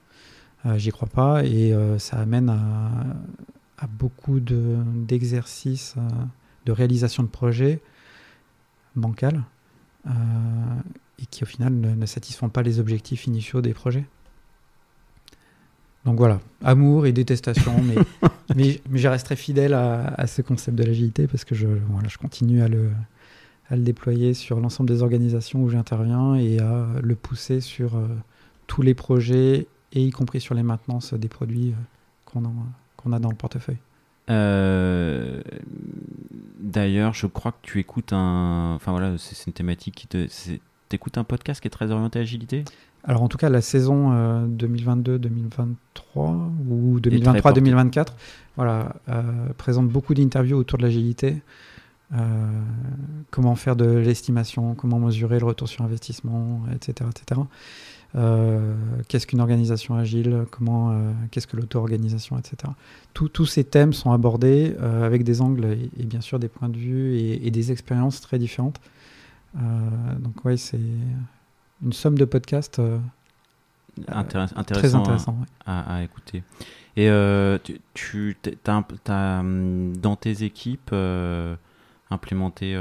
Euh, j'y crois pas et ça amène à, beaucoup d'exercices de, réalisation de projets bancals et qui au final ne, ne satisfont pas les objectifs initiaux des projets. Donc voilà, amour et détestation, mais, mais, mais, je resterai fidèle à, ce concept de l'agilité parce que je, voilà, je continue à le, à le déployer sur l'ensemble des organisations où j'interviens et à le pousser sur euh, tous les projets et y compris sur les maintenances des produits euh, qu'on a, qu'on a dans le portefeuille. Euh, d'ailleurs, je crois que tu écoutes un. Enfin voilà, c'est une thématique qui te. T'écoutes un podcast qui est très orienté agilité? Alors en tout cas, la saison 2022-2023 euh, ou 2023-2024 voilà, euh, présente beaucoup d'interviews autour de l'agilité. Comment faire de l'estimation, comment mesurer le retour sur investissement, etc. etc. qu'est-ce qu'une organisation agile, comment, qu'est-ce que l'auto-organisation, etc. tous ces thèmes sont abordés avec des angles et, bien sûr des points de vue et, et des expériences très différentes. donc oui, c'est une somme de podcasts euh, intéressant, très intéressant à, écouter. Et euh, tu, as, hum, dans tes équipes euh, implémenté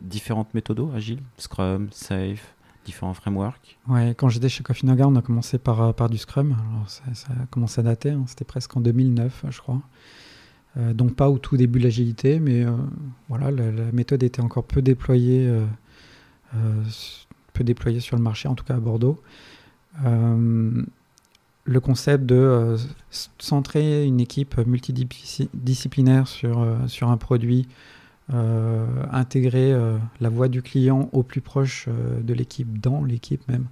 différentes méthodes agiles, Scrum, Safe, différents frameworks Ouais, quand j'étais chez Coffee Noga, on a commencé par, par du Scrum. Ça, a commencé à dater, hein. c'était presque en 2009, je crois. donc pas au tout début de l'agilité, mais voilà, la, méthode était encore peu déployée déployer sur le marché, en tout cas à Bordeaux. Euh, le concept de euh, centrer une équipe multidisciplinaire sur, euh, sur un produit, intégrer la voix du client au plus proche de l'équipe, dans l'équipe même.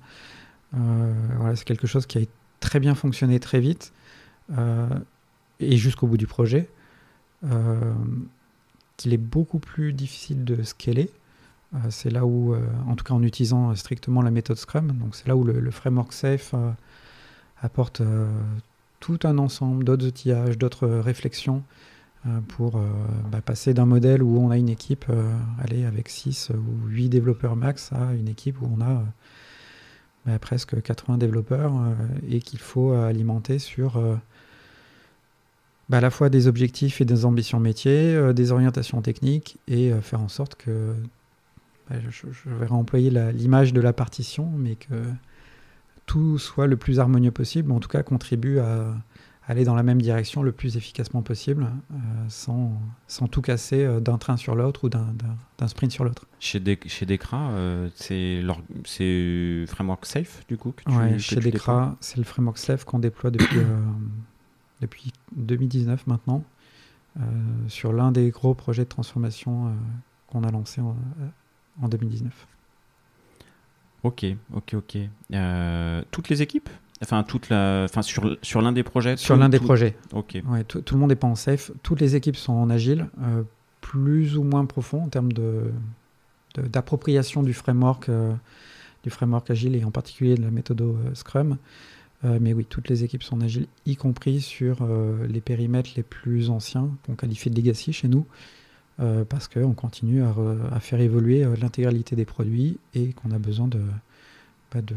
voilà, c'est quelque chose qui a très bien fonctionné très vite et jusqu'au bout du projet, qu'il est beaucoup plus difficile de scaler. Euh, c'est là où, euh, en tout cas en utilisant strictement la méthode Scrum, donc c'est là où le, framework Safe euh, apporte tout un ensemble d'autres outillages, d'autres réflexions pour bah, passer d'un modèle où on a une équipe aller avec 6 ou 8 développeurs max à une équipe où on a bah, presque 80 développeurs et qu'il faut alimenter sur bah, à la fois des objectifs et des ambitions métiers, des orientations techniques et faire en sorte que je, vais réemployer l'image de la partition, mais que tout soit le plus harmonieux possible, en tout cas contribue à, aller dans la même direction le plus efficacement possible, euh, sans, sans, tout casser euh, d'un train sur l'autre ou d'un sprint sur l'autre. Chez, chez Decra, euh, c'est Framework Safe, du coup que Chez Decra, c'est le Framework Safe qu'on déploie depuis, depuis 2019 maintenant, sur l'un des gros projets de transformation qu'on a lancé en 2019. Ok, ok, ok. Toutes les équipes? Enfin, toute la, enfin sur, sur l'un des projets Sur l'un des projets. Ok. Ouais, tout, le monde n'est pas en safe. Toutes les équipes sont en agile, euh, plus ou moins profond en termes de, d'appropriation du framework, euh, du framework agile et en particulier de la méthode Scrum. mais oui, toutes les équipes sont en agile, y compris sur les périmètres les plus anciens qu'on qualifie de legacy chez nous, euh, parce qu'on continue à, faire évoluer euh, l'intégralité des produits et qu'on a besoin de, bah, de,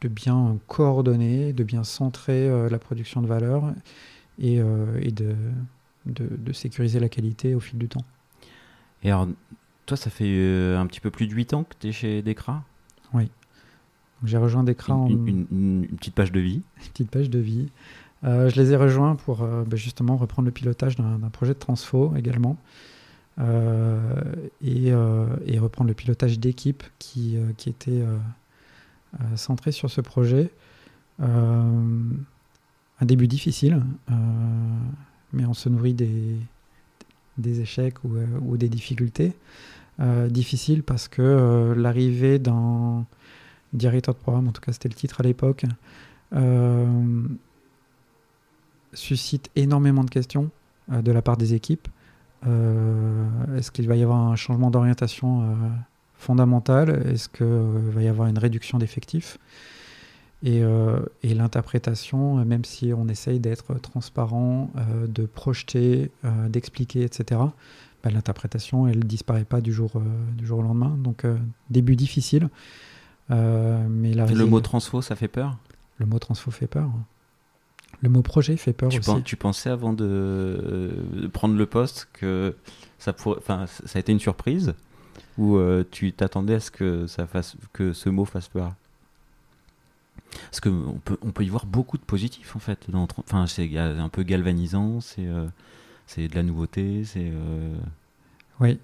de, bien coordonner, de bien centrer euh, la production de valeur et, et de, de, sécuriser la qualité au fil du temps. Et alors, toi, ça fait un petit peu plus de 8 ans que tu es chez Decra? Oui. J'ai rejoint Decra en. Une, une, petite page de vie. Une petite page de vie. Euh, je les ai rejoints pour euh, bah, justement reprendre le pilotage d'un projet de transfo également. Euh, et, reprendre le pilotage d'équipe qui, qui, était centré sur ce projet. un début difficile, mais on se nourrit des, des échecs ou, ou des difficultés. difficile parce que l'arrivée dans directeur de programme, en tout cas c'était le titre à l'époque, suscite énormément de questions de la part des équipes. Est-ce qu'il va y avoir un changement d'orientation fondamental Est-ce qu'il va y avoir une réduction d'effectifs? Et, et l'interprétation, même si on essaye d'être transparent, de projeter, d'expliquer, etc., bah, l'interprétation, elle disparaît pas du jour, du jour au lendemain. Donc, début difficile. mais le mot transfo, ça fait peur? Le mot transfo fait peur. Le mot projet fait peur tu aussi. tu pensais avant de, prendre le poste que ça, pourrait, ça a été une surprise? Ou tu t'attendais à ce que, ça fasse, que ce mot fasse peur? Parce qu'on peut, on peut y voir beaucoup de positifs en fait. Enfin, c'est un peu galvanisant, c'est euh, c'est de la nouveauté, c'est. Euh, oui.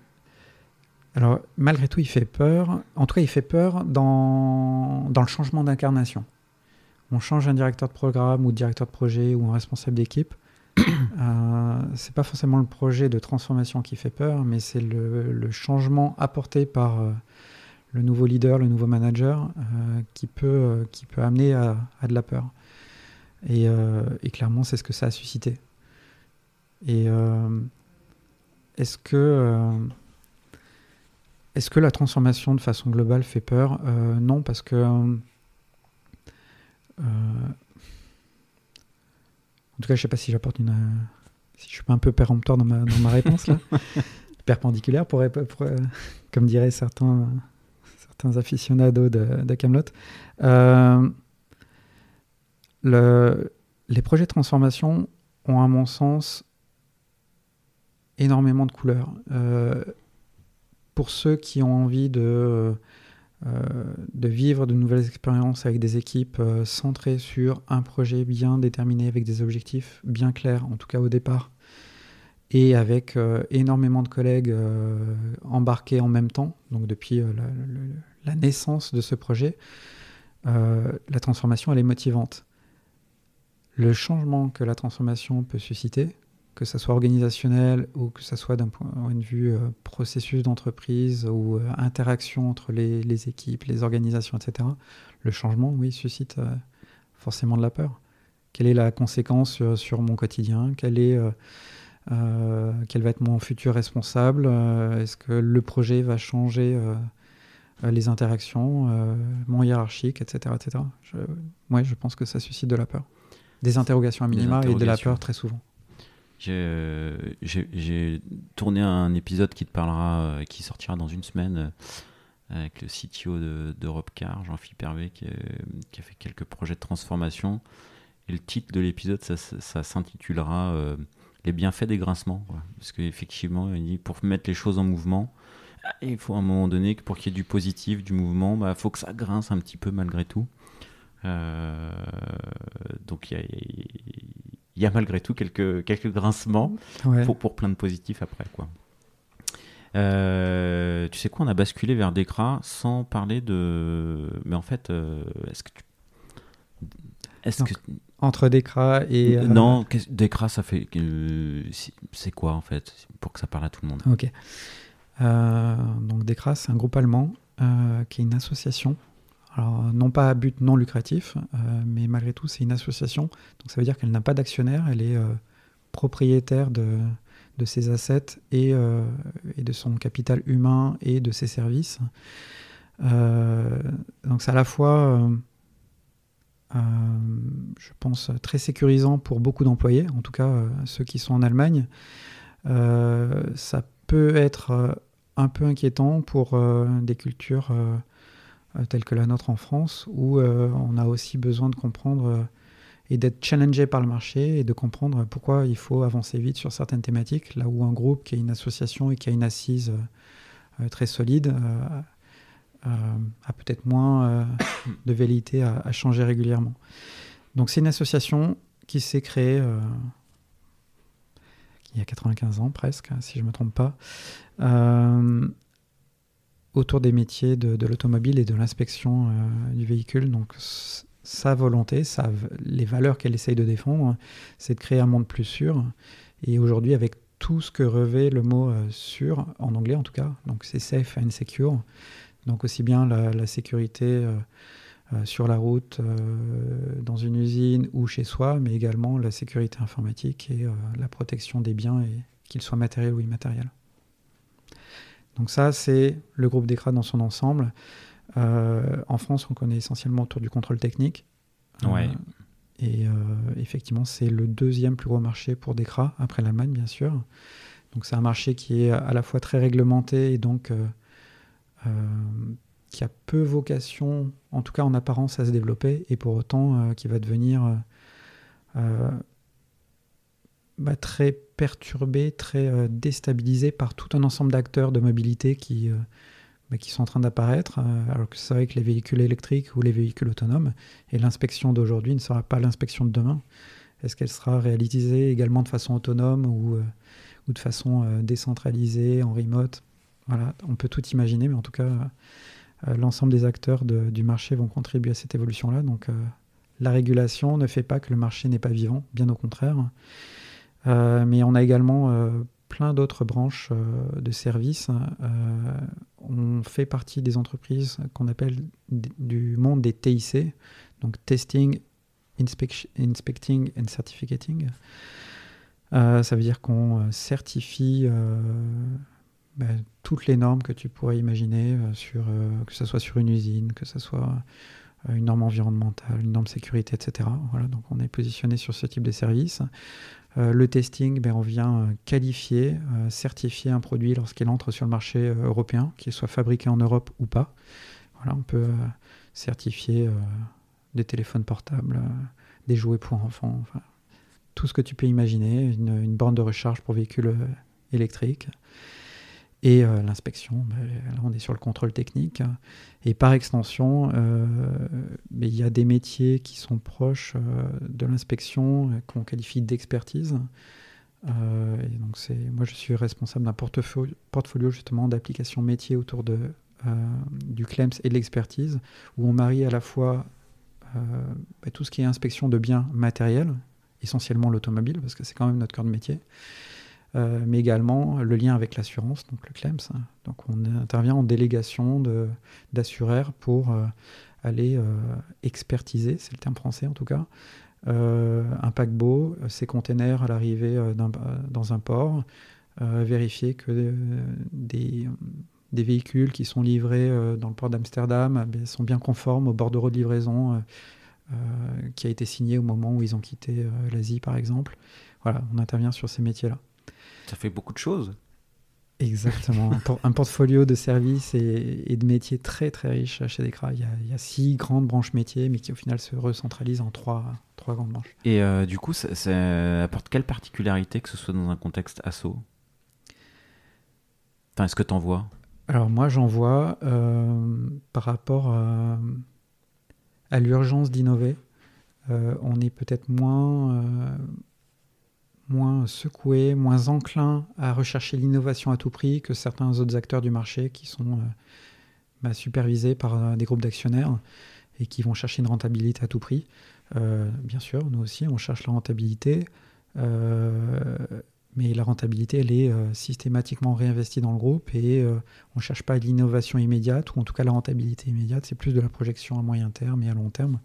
Alors, malgré tout, il fait peur. En tout cas, il fait peur dans, dans le changement d'incarnation. On change un directeur de programme ou directeur de projet ou un responsable d'équipe. Euh, c'est pas forcément le projet de transformation qui fait peur, mais c'est le, changement apporté par euh, le nouveau leader, le nouveau manager, euh, qui, peut, qui peut amener à, de la peur. Et, et clairement, c'est ce que ça a suscité. Et est-ce que, est-ce que la transformation de façon globale fait peur? Non, parce que tout cas, je ne sais pas si j'apporte une. si je suis pas un peu péremptoire dans ma, dans ma réponse là. Perpendiculaire, pour, pour, comme diraient certains, aficionados de, Camelot. Euh, les projets de transformation ont, à mon sens, énormément de couleurs. Euh, pour ceux qui ont envie de, euh, de vivre de nouvelles expériences avec des équipes centrées sur un projet bien déterminé, avec des objectifs bien clairs, en tout cas au départ, et avec énormément de collègues embarqués en même temps, donc depuis la naissance de ce projet, euh, la transformation, elle est motivante. Le changement que la transformation peut susciter, que ce soit organisationnel ou que ce soit d'un point de vue euh, processus d'entreprise ou euh, interaction entre les, équipes, les organisations, etc., le changement, oui, suscite forcément de la peur. Quelle est la conséquence sur, mon quotidien? Quel est quel va être mon futur responsable? Est-ce que le projet va changer euh, les interactions, euh, mon hiérarchique, etc. etc. Je, ouais, je pense que ça suscite de la peur. Des interrogations à minima et de la peur très souvent. J'ai tourné un épisode qui te parlera, euh, qui sortira dans une semaine avec le CTO d'Europecar, Jean-Philippe Hervé, qui, a fait quelques projets de transformation. Et le titre de l'épisode, ça, s'intitulera Les bienfaits des grincements. Parce qu'effectivement, il dit pour mettre les choses en mouvement, il faut à un moment donné que pour qu'il y ait du positif, du mouvement, il bah, faut que ça grince un petit peu malgré tout. Euh, donc il y, a, malgré tout quelques, quelques grincements pour, pour plein de positifs après. quoi. Euh, tu sais quoi, on a basculé vers Decra sans parler de. Mais en fait, euh, est-ce que tu. Est-ce que... Entre Decra et. Non, Decra, ça fait. C'est quoi en fait Pour que ça parle à tout le monde? Ok. Euh, donc DECRA, c'est un groupe allemand euh, qui est une association. Alors, non pas à but non lucratif, euh, mais malgré tout, c'est une association. Donc ça veut dire qu'elle n'a pas d'actionnaire, elle est propriétaire de, ses assets et, et, de son capital humain et de ses services. donc c'est à la fois, je pense, très sécurisant pour beaucoup d'employés, en tout cas ceux qui sont en Allemagne. ça peut être un peu inquiétant pour euh, des cultures euh, euh, telles que la nôtre en France, où on a aussi besoin de comprendre et d'être challengé par le marché et de comprendre pourquoi il faut avancer vite sur certaines thématiques, là où un groupe qui a une association et qui a une assise très solide a peut-être moins de velléité à, changer régulièrement. Donc c'est une association qui s'est créée il y a 95 ans presque, si je ne me trompe pas, euh, autour des métiers de, l'automobile et de l'inspection euh, du véhicule. Donc sa volonté, les valeurs qu'elle essaye de défendre, c'est de créer un monde plus sûr. Et aujourd'hui, avec tout ce que revêt le mot euh, sûr, en anglais en tout cas, donc c'est safe and secure, Donc aussi bien la, sécurité sur la route, dans une usine ou chez soi, mais également la sécurité informatique et la protection des biens, qu'ils soient matériels ou immatériels. Donc ça, c'est le groupe DECRA dans son ensemble. Euh, en France, on connaît essentiellement autour du contrôle technique. Ouais. Euh, et euh, effectivement, c'est le deuxième plus gros marché pour DECRA, après l'Allemagne, bien sûr. Donc c'est un marché qui est à la fois très réglementé et donc qui a peu vocation, en tout cas en apparence, à se développer, et pour autant qui va devenir bah, très perturbé, très euh, déstabilisé par tout un ensemble d'acteurs de mobilité qui, euh, bah, qui sont en train d'apparaître, euh, alors que c'est vrai que les véhicules électriques ou les véhicules autonomes, et l'inspection d'aujourd'hui ne sera pas l'inspection de demain. Est-ce qu'elle sera réalisée également de façon autonome ou, ou de façon décentralisée, en remote? Voilà, on peut tout imaginer, mais en tout cas, l'ensemble des acteurs du marché vont contribuer à cette évolution-là. Donc, la régulation ne fait pas que le marché n'est pas vivant, bien au contraire. Euh, mais on a également euh, plein d'autres branches euh, de services. on fait partie des entreprises qu'on appelle du monde des TIC, donc Testing, Inspecting and Certificating. ça veut dire qu'on certifie bah, toutes les normes que tu pourrais imaginer, sur, que ce soit sur une usine, que ce soit une norme environnementale, une norme sécurité, etc. Voilà, donc on est positionné sur ce type de services. Euh, le testing, ben, on vient euh, qualifier, euh, certifier un produit lorsqu'il entre sur le marché européen, qu'il soit fabriqué en Europe ou pas. On peut certifier des téléphones portables, des jouets pour enfants, tout ce que tu peux imaginer, une, une borne de recharge pour véhicules électriques. Et euh, l'inspection, là on est sur le contrôle technique. Et par extension, euh, il y a des métiers qui sont proches euh, de l'inspection, qu'on qualifie d'expertise. et donc c'est, moi je suis responsable d'un portfolio, portfolio justement d'applications métiers autour de, du CLEMS et de l'expertise, où on marie à la fois ben, tout ce qui est inspection de biens matériels, essentiellement l'automobile, parce que c'est quand même notre cœur de métier, mais également le lien avec l'assurance, donc le CLEMS. Donc on intervient en délégation d'assureurs pour euh, aller euh, expertiser, c'est le terme français en tout cas, un paquebot, ses containers à l'arrivée dans un port, vérifier que des, des, véhicules qui sont livrés dans le port d'Amsterdam eh sont bien conformes au bordereau de livraison qui a été signé au moment où ils ont quitté l'Asie par exemple. Voilà, on intervient sur ces métiers-là. Ça fait beaucoup de choses. Exactement. un portfolio de services et, de métiers très très riche chez Decra. Il y, a, il y, a, six grandes branches métiers, mais qui au final se recentralisent en trois, trois grandes branches. Et euh, du coup, ça, apporte quelle particularité que ce soit dans un contexte asso Enfin, est-ce que tu en vois? Alors moi, j'en vois euh, par rapport à, à l'urgence d'innover. Euh, on est peut-être moins moins secoué, moins enclin à rechercher l'innovation à tout prix que certains autres acteurs du marché qui sont euh, bah, supervisés par euh, des groupes d'actionnaires et qui vont chercher une rentabilité à tout prix. Euh, bien sûr, nous aussi, on cherche la rentabilité, mais la rentabilité, elle est systématiquement réinvestie dans le groupe et on ne cherche pas l'innovation immédiate, ou en tout cas la rentabilité immédiate, c'est plus de la projection à moyen terme et à long terme.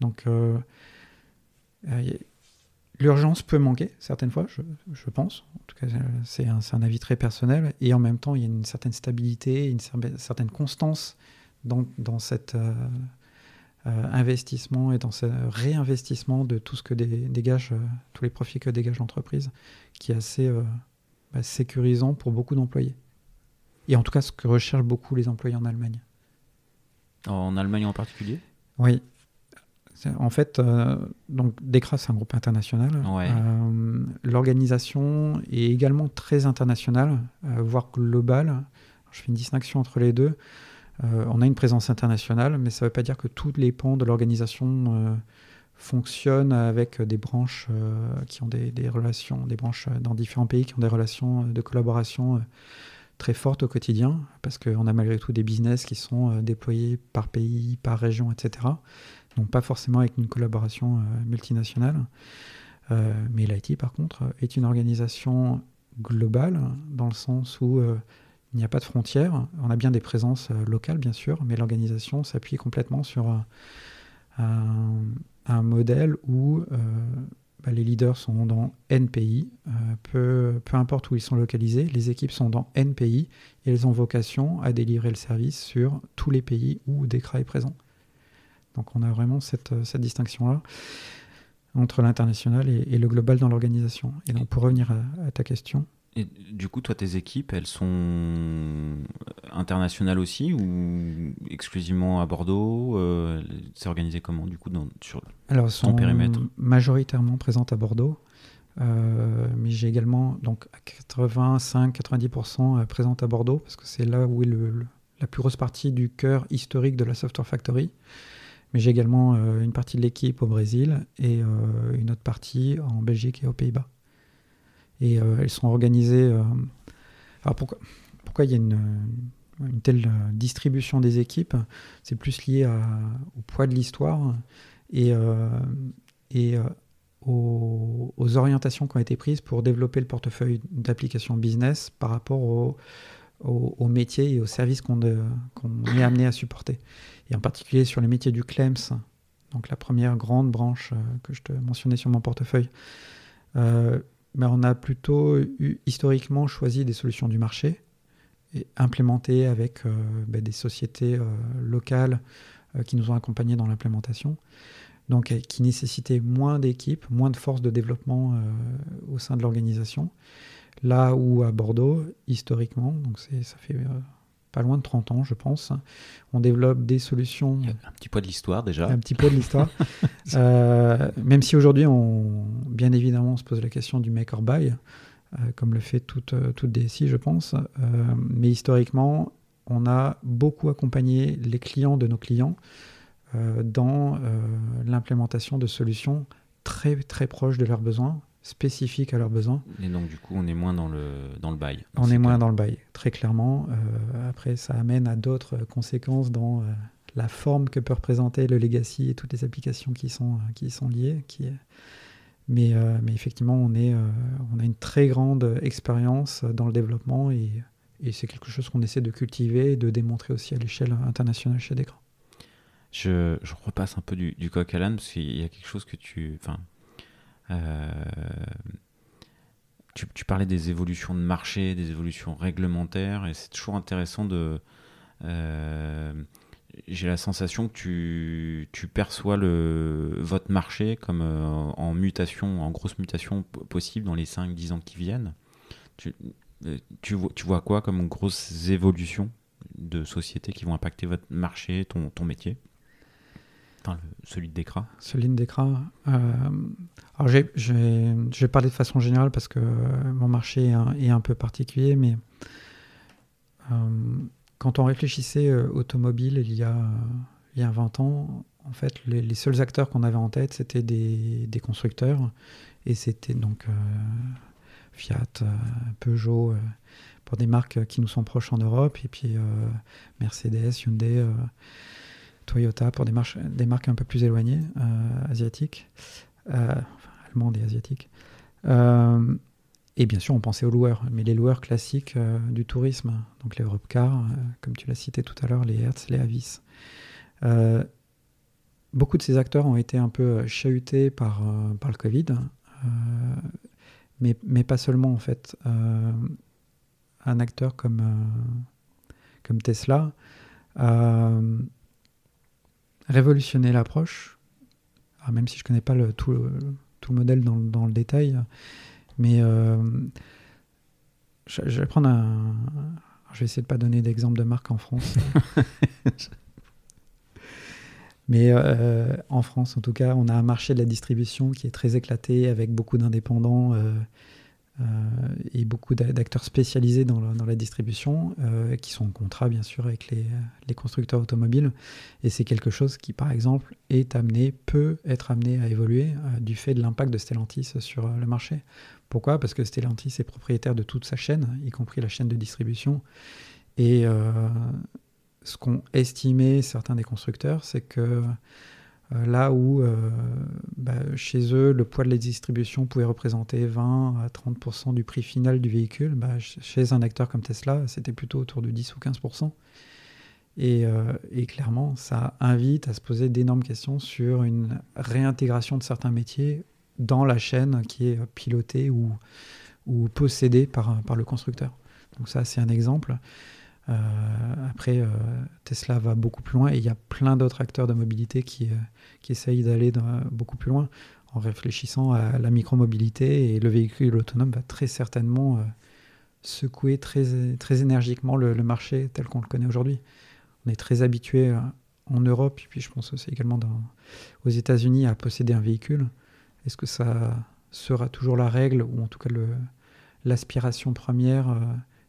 Donc, L'urgence peut manquer certaines fois, je, pense. En tout cas, c'est un, un, avis très personnel. Et en même temps, il y a une certaine stabilité, une certaine constance dans, dans cet euh, euh, investissement et dans ce réinvestissement de tout ce que dégage, euh, tous les profits que dégage l'entreprise, qui est assez bah, sécurisant pour beaucoup d'employés. Et en tout cas, ce que recherchent beaucoup les employés en Allemagne. En Allemagne en particulier? Oui, en fait, euh, donc Decra, c'est un groupe international. Euh, l'organisation est également très internationale, euh, voire globale. Je fais une distinction entre les deux. on a une présence internationale, mais ça ne veut pas dire que tous les pans de l'organisation fonctionnent avec des branches qui ont des, des, relations, des branches dans différents pays qui ont des relations de collaboration très fortes au quotidien, parce qu'on a malgré tout des business qui sont déployés par pays, par région, etc donc pas forcément avec une collaboration euh, multinationale. Euh, mais l'IT, par contre, est une organisation globale, dans le sens où euh, il n'y a pas de frontières. On a bien des présences locales, bien sûr, mais l'organisation s'appuie complètement sur un, modèle où bah, les leaders sont dans N pays, peu, peu, importe où ils sont localisés, les équipes sont dans N pays et elles ont vocation à délivrer le service sur tous les pays où Decra est présent. Donc on a vraiment cette, cette distinction-là entre l'international et, le global dans l'organisation. Et donc pour revenir à, ta question. Et du coup, toi, tes équipes, elles sont internationales aussi ou exclusivement à Bordeaux euh, C'est organisé comment du coup dans, sur Alors, elles sont périmètre? majoritairement présentes à Bordeaux. Euh, mais j'ai également donc 85-90% présentes à Bordeaux parce que c'est là où est le, la plus grosse partie du cœur historique de la Software Factory. Mais j'ai également euh, une partie de l'équipe au Brésil et euh, une autre partie en Belgique et aux Pays-Bas. Et euh, elles sont organisées. alors pourquoi, pourquoi il y a une, telle distribution des équipes? C'est plus lié au poids de l'histoire et, aux, orientations qui ont été prises pour développer le portefeuille d'applications business par rapport au, au, métier et aux services qu'on est amené à supporter et en particulier sur les métiers du CLEMS, donc la première grande branche euh, que je te mentionnais sur mon portefeuille, euh, on a plutôt eu, historiquement choisi des solutions du marché et implémentées avec euh, ben des sociétés locales qui nous ont accompagnés dans l'implémentation, donc qui nécessitaient moins d'équipes, moins de forces de développement au sein de l'organisation. Là où à Bordeaux, historiquement, donc ça fait pas loin de 30 ans, je pense. On développe des solutions. Un petit peu de l'histoire déjà. Un petit peu de l'histoire. Euh, même si aujourd'hui, on, bien évidemment, on se pose la question du make or buy, euh, comme le fait toute, toute DSI, je pense. Euh, mais historiquement, on a beaucoup accompagné les clients de nos clients dans l'implémentation de solutions très très proches de leurs besoins, spécifiques à leurs besoins. Et donc, du coup, on est moins dans le, dans le bail. On est moins dans le bail, très clairement. Euh, après, ça amène à d'autres conséquences dans euh, la forme que peut représenter le legacy et toutes les applications qui sont, qui sont liées. Qui mais, euh, mais effectivement, on, est, on a une très grande expérience dans le développement et, et c'est quelque chose qu'on essaie de cultiver et de démontrer aussi à l'échelle internationale chez Decra. Je, je, repasse un peu du, du coq à l'âne parce qu'il y a quelque chose que tu. Enfin, euh, tu, parlais des évolutions de marché, des évolutions réglementaires, et c'est toujours intéressant de. Euh, j'ai la sensation que tu, tu, perçois le, votre marché comme euh, en mutation, en grosse mutation possible dans les 5-10 ans qui viennent. Tu, tu, vois, quoi comme grosses évolutions de sociétés qui vont impacter votre marché, ton, ton métier? Celui de Decra Celui de. Euh, alors, je vais parler de façon générale parce que mon marché est un, peu particulier, mais euh, quand on réfléchissait euh, automobile il y, a, il y a 20 ans, en fait, les, seuls acteurs qu'on avait en tête, c'était des, constructeurs. Et c'était donc Fiat, Peugeot, pour des marques qui nous sont proches en Europe, et puis Mercedes, Hyundai Toyota pour des, marques, des marques un peu plus éloignées, euh, asiatiques, euh, allemandes et asiatiques. Euh, et bien sûr, on pensait aux loueurs, mais les loueurs classiques du tourisme, donc les Europcar, comme tu l'as cité tout à l'heure, les Hertz, les Avis. beaucoup de ces acteurs ont été un peu chahutés par, par le Covid, mais, mais, pas seulement en fait. un acteur comme, comme Tesla révolutionner l'approche, même si je ne connais pas le, tout, le, tout, le modèle dans, dans, le détail, mais euh, je, vais prendre un... Je vais essayer de ne pas donner d'exemple de marque en France. Mais euh, en France, en tout cas, on a un marché de la distribution qui est très éclaté avec beaucoup d'indépendants. Euh, et beaucoup d'acteurs spécialisés dans la, distribution euh, qui sont en contrat bien sûr avec les, les constructeurs automobiles. Et c'est quelque chose qui par exemple est amené peut être amené à évoluer euh, du fait de l'impact de Stellantis sur le marché. Pourquoi? Parce que Stellantis est propriétaire de toute sa chaîne y compris la chaîne de distribution. Et ce qu'ont estimé certains des constructeurs c'est que là où bah, chez eux, le poids de la distribution pouvait représenter 20 à 30% du prix final du véhicule, bah, chez un acteur comme Tesla, c'était plutôt autour de 10 ou 15%. Et, et, clairement, ça invite à se poser d'énormes questions sur une réintégration de certains métiers dans la chaîne qui est pilotée ou, ou possédée par, par le constructeur. Donc ça, c'est un exemple. Euh, après, euh, Tesla va beaucoup plus loin et il y a plein d'autres acteurs de mobilité qui, euh, qui essayent d'aller beaucoup plus loin en réfléchissant à la micromobilité et le véhicule autonome va très certainement secouer très, très énergiquement le, marché tel qu'on le connaît aujourd'hui. On est très habitué en Europe, et puis je pense aussi également aux États-Unis, à posséder un véhicule. Est-ce que ça sera toujours la règle, ou en tout cas l'aspiration première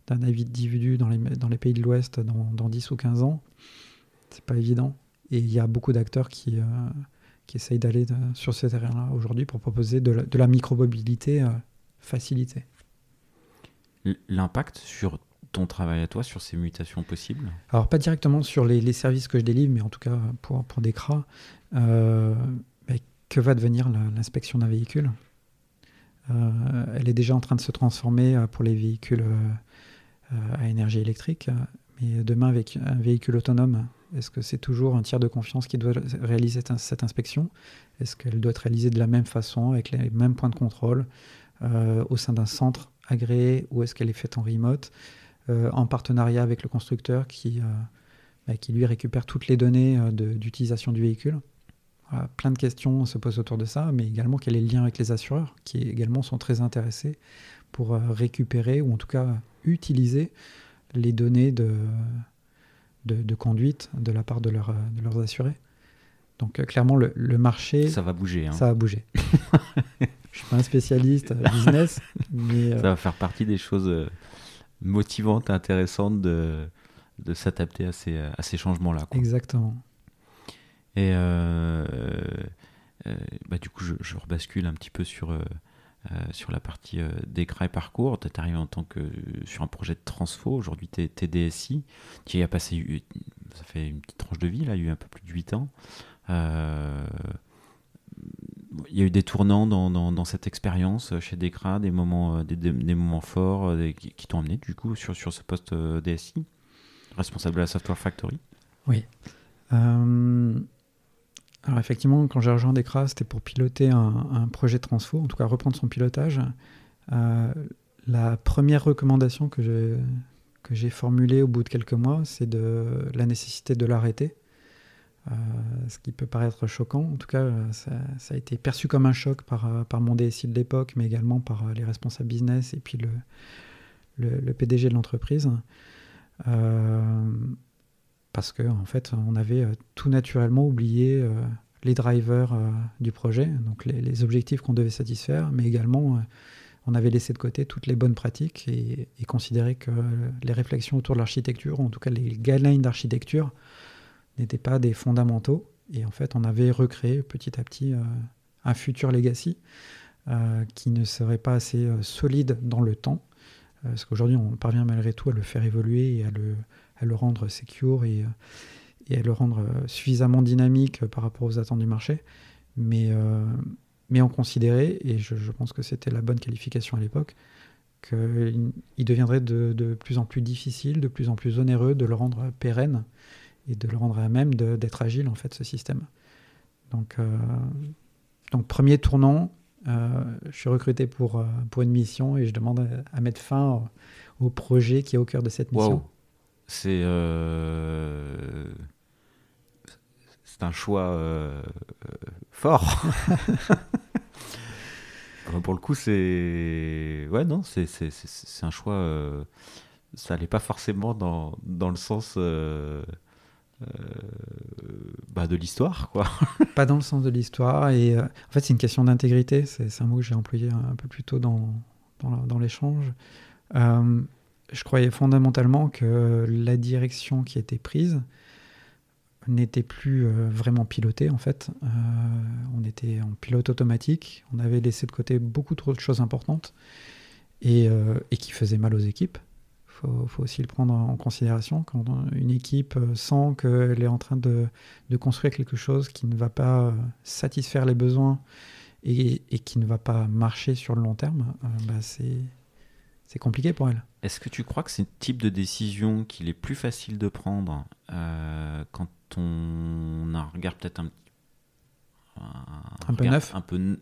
d'un individu dans les, dans les pays de l'Ouest dans, dans, 10 ou 15 ans. C'est pas évident. Et il y a beaucoup d'acteurs qui, euh, qui essayent d'aller sur ce terrain-là aujourd'hui pour proposer de la, de la micromobilité euh, facilitée. L'impact sur ton travail à toi, sur ces mutations possibles? Alors, pas directement sur les, les, services que je délivre, mais en tout cas pour, pour Decra. Euh, que va devenir l'inspection d'un véhicule? Elle est déjà en train de se transformer pour les véhicules euh, à énergie électrique. Mais demain, avec un véhicule autonome, est-ce que c'est toujours un tiers de confiance qui doit réaliser cette inspection? Est-ce qu'elle doit être réalisée de la même façon, avec les mêmes points de contrôle, euh, au sein d'un centre agréé, ou est-ce qu'elle est faite en remote, euh, en partenariat avec le constructeur qui, bah, qui lui récupère toutes les données d'utilisation du véhicule? Plein de questions se posent autour de ça, mais également quel est le lien avec les assureurs, qui également sont très intéressés pour récupérer, ou en tout cas utiliser les données de, de, conduite de la part de, leur, de leurs assurés. Donc euh, clairement, le, marché... Ça va bouger. Hein. Ça va bouger. Je suis pas un spécialiste business, mais... Euh, ça va faire partie des choses euh, motivantes, intéressantes de, de s'adapter à ces, à ces changements-là. Exactement. Et bah, du coup, je, je, rebascule un petit peu sur euh, sur la partie euh, d'écran et parcours. Tu es arrivé en tant que sur un projet de transfo. Aujourd'hui, tu es, DSI. Tu as passé, ça fait une petite tranche de vie, là, il y a eu un peu plus de 8 ans. Euh, il y a eu des tournants dans, dans, cette expérience chez Decra, des moments, des, des, moments forts qui, t'ont amené du coup sur, sur ce poste DSI, responsable de la Software Factory. Oui. Alors effectivement, quand j'ai rejoint Decra, c'était pour piloter un, projet de transfo, en tout cas reprendre son pilotage. Euh, la première recommandation que j'ai formulée au bout de quelques mois, c'est de la nécessité de l'arrêter. Euh, ce qui peut paraître choquant. En tout cas, ça, a été perçu comme un choc par, par mon DSI de l'époque, mais également par les responsables business et puis le, PDG de l'entreprise. Euh, parce qu'en en fait, on avait euh, tout naturellement oublié euh, les drivers euh, du projet, donc les, objectifs qu'on devait satisfaire, mais également on avait laissé de côté toutes les bonnes pratiques et, considéré que les réflexions autour de l'architecture, en tout cas les guidelines d'architecture, n'étaient pas des fondamentaux. Et en fait, on avait recréé petit à petit un futur legacy qui ne serait pas assez solide dans le temps. parce qu'aujourd'hui, on parvient malgré tout à le faire évoluer et à le, le rendre secure et, et, à le rendre euh, suffisamment dynamique par rapport aux attentes du marché. Mais, euh, mais on considérait, et je, pense que c'était la bonne qualification à l'époque, qu'il deviendrait de, plus en plus difficile, de plus en plus onéreux de le rendre pérenne et de le rendre à même d'être agile, en fait, ce système. Donc, euh, donc premier tournant, je suis recruté pour, pour une mission et je demande à, mettre fin au, projet qui est au cœur de cette mission c'est euh, c'est un choix euh, fort. Pour le coup, c'est ouais non, c'est c'est un choix. Euh, ça n'allait pas forcément dans, dans le sens bah, de l'histoire, quoi. pas dans le sens de l'histoire. Et en fait, c'est une question d'intégrité. C'est un mot que j'ai employé un, peu plus tôt dans, dans, dans l'échange je croyais fondamentalement que la direction qui était prise n'était plus euh, vraiment pilotée en fait. Euh, on était en pilote automatique, on avait laissé de côté beaucoup trop de choses importantes et, euh, qui faisaient mal aux équipes, faut, faut aussi le prendre en considération quand une équipe sent qu'elle est en train de, construire quelque chose qui ne va pas satisfaire les besoins et, et qui ne va pas marcher sur le long terme, bah c'est c'est compliqué pour elle. Est-ce que tu crois que c'est le type de décision qu'il est plus facile de prendre euh, quand on a un regard peut-être un, un, peu neuf Un peu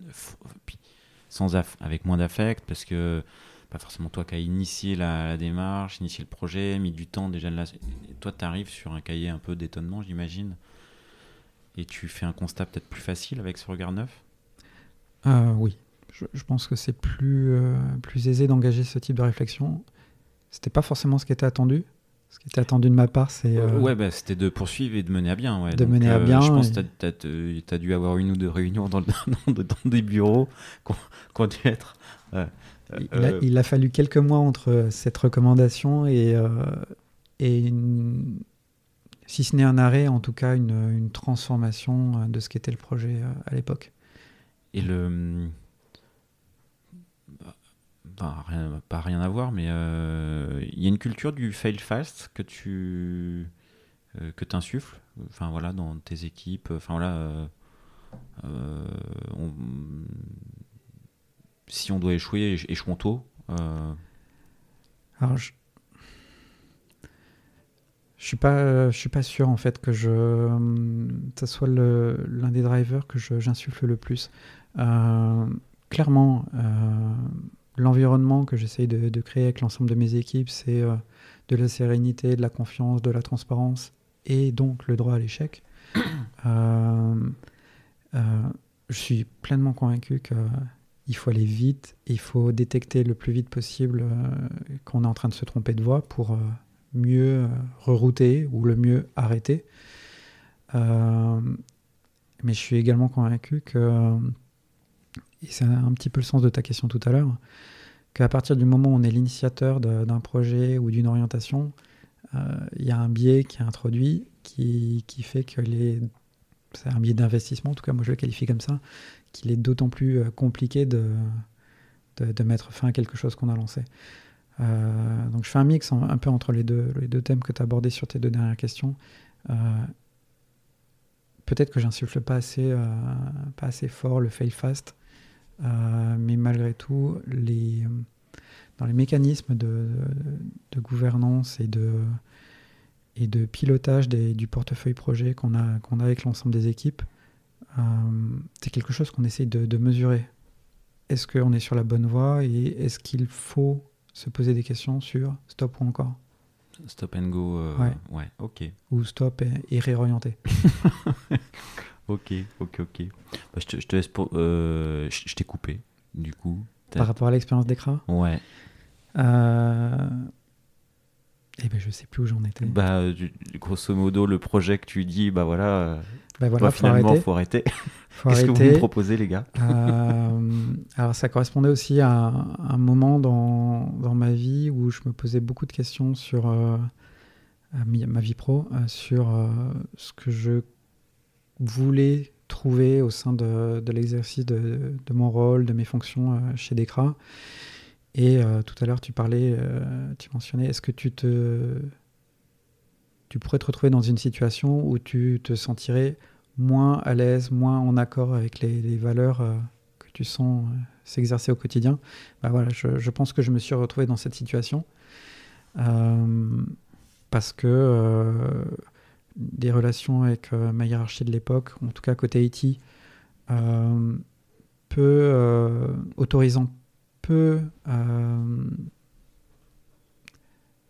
sans avec moins d'affect, parce que pas forcément toi qui as initié la, démarche, initié le projet, mis du temps déjà. Là, toi, tu arrives sur un cahier un peu d'étonnement, j'imagine, et tu fais un constat peut-être plus facile avec ce regard neuf? Euh, Oui, je, pense que c'est plus, euh, plus aisé d'engager ce type de réflexion. C'était pas forcément ce qui était attendu. Ce qui était attendu de ma part, c'est. Euh, ouais, bah, c'était de poursuivre et de mener à bien. Ouais. De mener à bien. Je pense que tu as, dû avoir une ou deux réunions dans, dans des bureaux qui ont, dû être. Il a, fallu quelques mois entre cette recommandation et, et si ce n'est un arrêt, en tout cas une, une transformation de ce qu'était le projet à l'époque. Et le rien, pas rien à voir, mais euh, il y a une culture du fail fast que tu euh, que insuffles, enfin voilà, dans tes équipes, enfin voilà, euh, si on doit échouer, échouons tôt. Alors je, je suis pas, je suis pas sûr en fait que je, ça soit l'un des drivers que j'insuffle le plus. clairement, l'environnement que j'essaye de, créer avec l'ensemble de mes équipes, c'est euh, de la sérénité, de la confiance, de la transparence et donc le droit à l'échec. Euh, euh, je suis pleinement convaincu qu'il faut aller vite, il faut détecter le plus vite possible qu'on est en train de se tromper de voie pour mieux rerouter ou le mieux arrêter. mais je suis également convaincu que et c'est un petit peu le sens de ta question tout à l'heure, qu'à partir du moment où on est l'initiateur d'un projet ou d'une orientation, euh, il y a un biais qui est introduit qui, qui fait que les. C'est un biais d'investissement, en tout cas, moi je le qualifie comme ça, qu'il est d'autant plus euh, compliqué de, de, mettre fin à quelque chose qu'on a lancé. Euh, donc je fais un mix un peu entre les deux, les deux thèmes que tu as abordés sur tes deux dernières questions. Peut-être que j'insuffle pas assez, pas assez fort le fail fast. Euh, mais malgré tout, les, dans les mécanismes de, gouvernance et de, et de pilotage du portefeuille projet qu'on a, qu'on a avec l'ensemble des équipes, euh, c'est quelque chose qu'on essaye de, mesurer. Est-ce qu'on est sur la bonne voie et est-ce qu'il faut se poser des questions sur stop ou encore? Stop and go, euh, ouais. ok. Ou stop et, et réorienter. Ok, ok, ok. Bah, je, te, laisse pour. Euh, je, t'ai coupé, du coup. Par rapport à l'expérience d'écran Ouais. Euh... Eh ben, je sais plus où j'en étais. Bah, grosso modo, le projet que tu dis, bah voilà. Bah voilà, faut finalement, arrêter. faut arrêter. Qu'est-ce que vous me proposez, les gars? Euh, Alors, ça correspondait aussi à un, moment dans, dans, ma vie où je me posais beaucoup de questions sur euh, ma vie pro, sur ce que je voulais trouver au sein de, l'exercice de, mon rôle, de mes fonctions euh, chez Decra. Et euh, tout à l'heure, tu parlais, euh, tu mentionnais, est-ce que tu te, tu pourrais te retrouver dans une situation où tu te sentirais moins à l'aise, moins en accord avec les, valeurs que tu sens s'exercer au quotidien? Bah voilà, je, je, pense que je me suis retrouvé dans cette situation parce que des relations avec euh, ma hiérarchie de l'époque, en tout cas côté Haïti, euh, peu euh, autorisant peu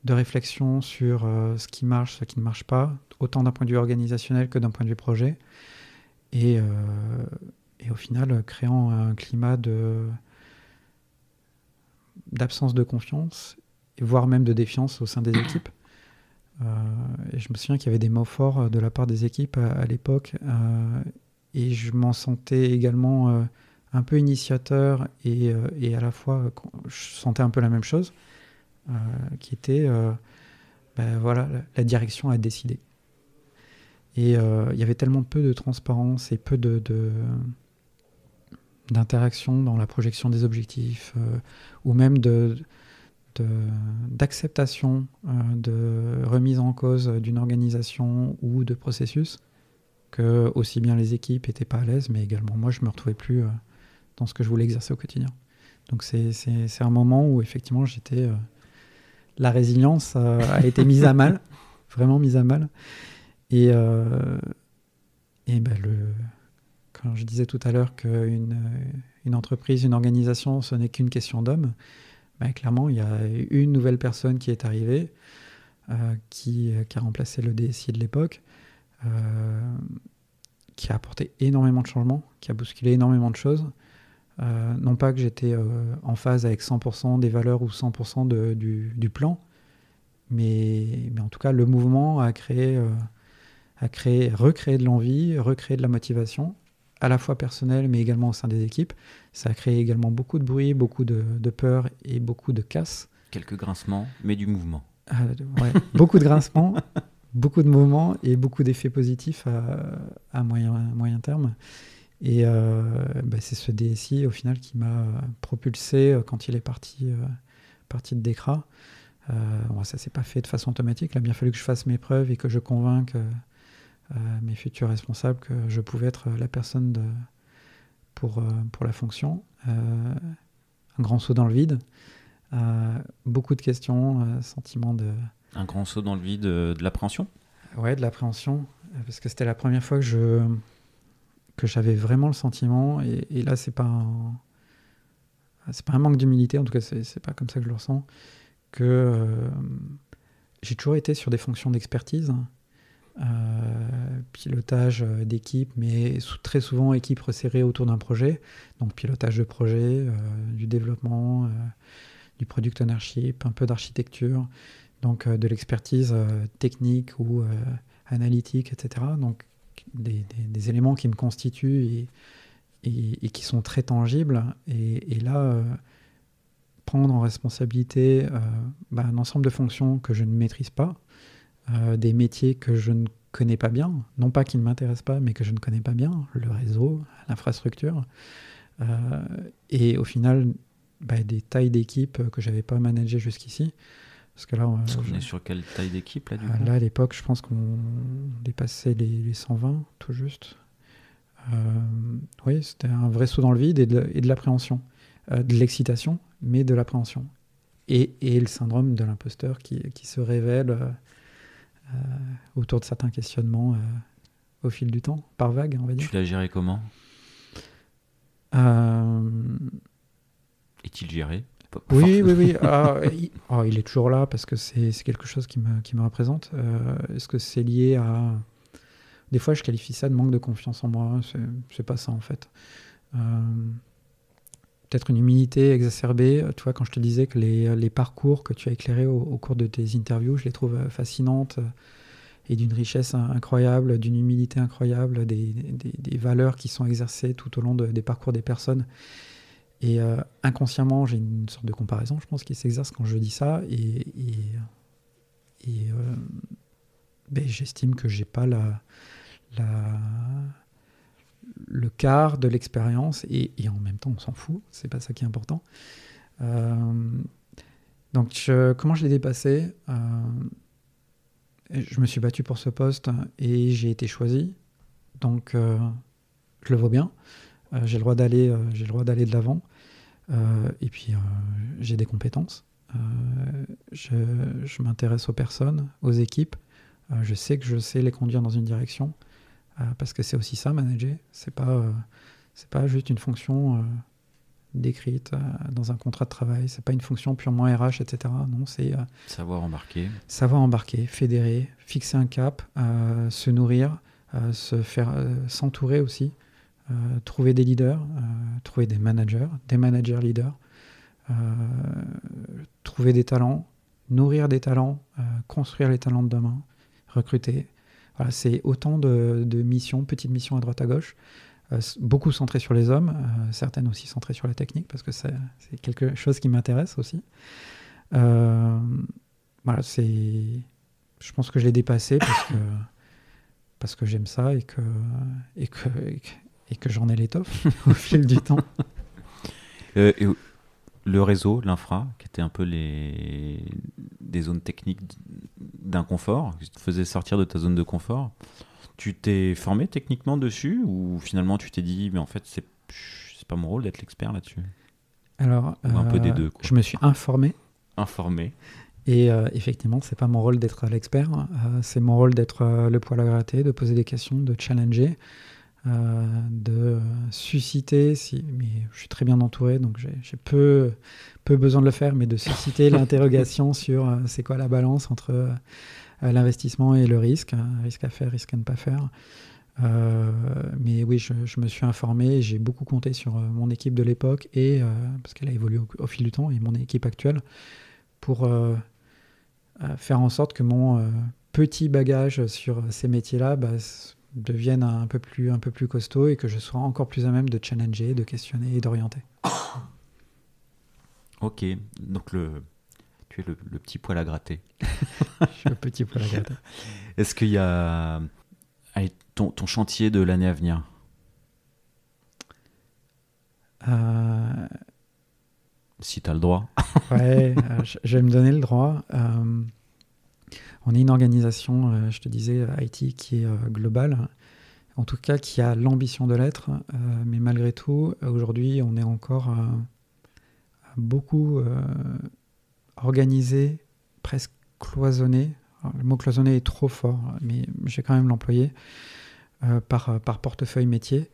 de réflexion sur ce qui marche, ce qui ne marche pas, autant d'un point de vue organisationnel que d'un point de vue projet. Et, et, au final, créant un climat de d'absence de confiance, voire même de défiance au sein des équipes. Euh, et je me souviens qu'il y avait des mots forts euh, de la part des équipes à, l'époque. Euh, et je m'en sentais également un peu initiateur et, et, à la fois je sentais un peu la même chose, qui était ben voilà, la, direction a décidé. Et il y avait tellement peu de transparence et peu de, d'interaction dans la projection des objectifs, ou même de, d'acceptation, de, remise en cause d'une organisation ou de processus, que aussi bien les équipes n'étaient pas à l'aise, mais également moi, je me retrouvais plus dans ce que je voulais exercer au quotidien. Donc c'est un moment où effectivement j'étais... la résilience a été mise à mal, vraiment mise à mal. Et, et ben le, quand je disais tout à l'heure qu'une une entreprise, une organisation, ce n'est qu'une question d'homme, ben clairement, il y a une nouvelle personne qui est arrivée, euh, qui, qui, a remplacé le DSI de l'époque, euh, qui a apporté énormément de changements, qui a bousculé énormément de choses. Euh, non pas que j'étais en phase avec 100% des valeurs ou 100% de, du, du, plan, mais, mais, en tout cas, le mouvement a créé, a créé recréé de l'envie, recréé de la motivation à la fois personnel, mais également au sein des équipes. Ça a créé également beaucoup de bruit, beaucoup de, peur et beaucoup de casse. Quelques grincements, mais du mouvement. Ah, beaucoup de grincements, beaucoup de mouvements et beaucoup d'effets positifs à, moyen, moyen terme. Et euh, bah, c'est ce DSI au final qui m'a propulsé euh, quand il est parti, euh, parti de Decra. Ça ça s'est pas fait de façon automatique. Il a bien fallu que je fasse mes preuves et que je convainque mes futurs responsables que je pouvais être la personne de, pour, euh, pour la fonction. Euh, un grand saut dans le vide. Euh, beaucoup de questions, sentiment de... Un grand saut dans le vide de, l'appréhension? Ouais, de l'appréhension. Parce que c'était la première fois que je que j'avais vraiment le sentiment, et, et là c'est pas un, c'est pas un manque d'humilité, en tout cas c'est, pas comme ça que je le ressens, que j'ai toujours été sur des fonctions d'expertise, pilotage euh, d'équipe, mais très souvent équipe resserrée autour d'un projet. Donc pilotage de projet, euh, du développement, du product ownership, un peu d'architecture, donc de l'expertise technique ou analytique, etc. Donc des, éléments qui me constituent et, qui sont très tangibles. Et, là, prendre en responsabilité bah, un ensemble de fonctions que je ne maîtrise pas, euh, des métiers que je ne connais pas bien, non pas qu'ils ne m'intéressent pas, mais que je ne connais pas bien, le réseau, l'infrastructure, euh, et au final, bah, des tailles d'équipe que j'avais pas managées jusqu'ici. Parce que là, on, est sur quelle taille d'équipe là, du euh, là à l'époque, je pense qu'on dépassait les, 120 tout juste. oui, c'était un vrai saut dans le vide et de, l'appréhension, de l'excitation, mais de l'appréhension. Et, et, le syndrome de l'imposteur qui, qui, se révèle autour de certains questionnements euh, au fil du temps, par vague, on va dire. Tu l'as géré comment? Euh, Est-il géré? Oui, oui, oui, ah, oh, il, est toujours là parce que c'est quelque chose qui me, qui me représente. Est-ce que c'est lié à. Des fois, je qualifie ça de manque de confiance en moi? C'est pas ça, en fait peut-être une humilité exacerbée. Tu vois, quand je te disais que les, les parcours que tu as éclairés au, cours de tes interviews, je les trouve euh, fascinantes euh, et d'une richesse incroyable, d'une humilité incroyable, des, des, valeurs qui sont exercées tout au long des parcours des personnes. Et euh, inconsciemment, j'ai une sorte de comparaison, je pense, qui s'exerce quand je dis ça. Et, et, et ben, j'estime que j'ai pas la, la, le quart de l'expérience et, en même temps on s'en fout, c'est pas ça qui est important. Euh, donc comment je l'ai dépassé euh, Je me suis battu pour ce poste et j'ai été choisi, donc euh, je le vois bien. j'ai le droit d'aller, j'ai le droit d'aller de l'avant. et puis j'ai des compétences. je m'intéresse aux personnes, aux équipes. je sais que je sais les conduire dans une direction. Euh, parce que c'est aussi ça, manager. C'est pas, euh, c'est pas juste une fonction euh, décrite dans un contrat de travail. C'est pas une fonction purement RH, etc. Non, c'est savoir embarquer, savoir embarquer, fédérer, fixer un cap, se nourrir, se faire s'entourer aussi, trouver des leaders, trouver des managers, des managers leaders, trouver des talents, nourrir des talents, construire les talents de demain, recruter, c'est autant de, missions, petites missions à droite à gauche, euh, beaucoup centrées sur les hommes, euh, certaines aussi centrées sur la technique, parce que c'est quelque chose qui m'intéresse aussi. Euh, voilà, c'est. Je pense que je l'ai dépassé parce que, parce que j'aime ça et que, et que, et que, j'en ai l'étoffe au fil du temps. et le réseau, l'infra, qui était un peu les des zones techniques d'inconfort, qui te faisaient sortir de ta zone de confort. Tu t'es formé techniquement dessus ou finalement tu t'es dit mais en fait c'est c'est pas mon rôle d'être l'expert là-dessus? Alors, un peu des euh, deux, quoi. Je me suis informé Informé. et euh, effectivement, c'est pas mon rôle d'être l'expert. euh, c'est mon rôle d'être euh, le poil à gratter, de poser des questions, de challenger, de euh, susciter. Si, mais je suis très bien entouré, donc j'ai peu peu besoin de le faire, mais de susciter l'interrogation sur euh, c'est quoi la balance entre euh, l'investissement et le risque, hein, risque à faire, risque à ne pas faire. Euh, mais oui, je, je me suis informé, j'ai beaucoup compté sur mon équipe de l'époque et euh, parce qu'elle a évolué au, au fil du temps et mon équipe actuelle pour euh, faire en sorte que mon petit bagage sur ces métiers-là bah, devienne un peu plus un peu plus costaud et que je sois encore plus à même de challenger, de questionner et d'orienter. Ok, donc le, tu es le, le petit poil à gratter. je suis le petit poil à gratter. Est-ce qu'il y a allez, ton, ton chantier de l'année à venir? Euh, Si tu as le droit. Ouais, euh, je, je vais me donner le droit. Euh, on est une organisation, euh, je te disais, IT qui est euh, globale, en tout cas qui a l'ambition de l'être, euh, mais malgré tout, aujourd'hui, on est encore euh, beaucoup euh, organisé, presque cloisonné. Le mot cloisonné est trop fort, mais je vais quand même l'employer euh, par, par portefeuille métier.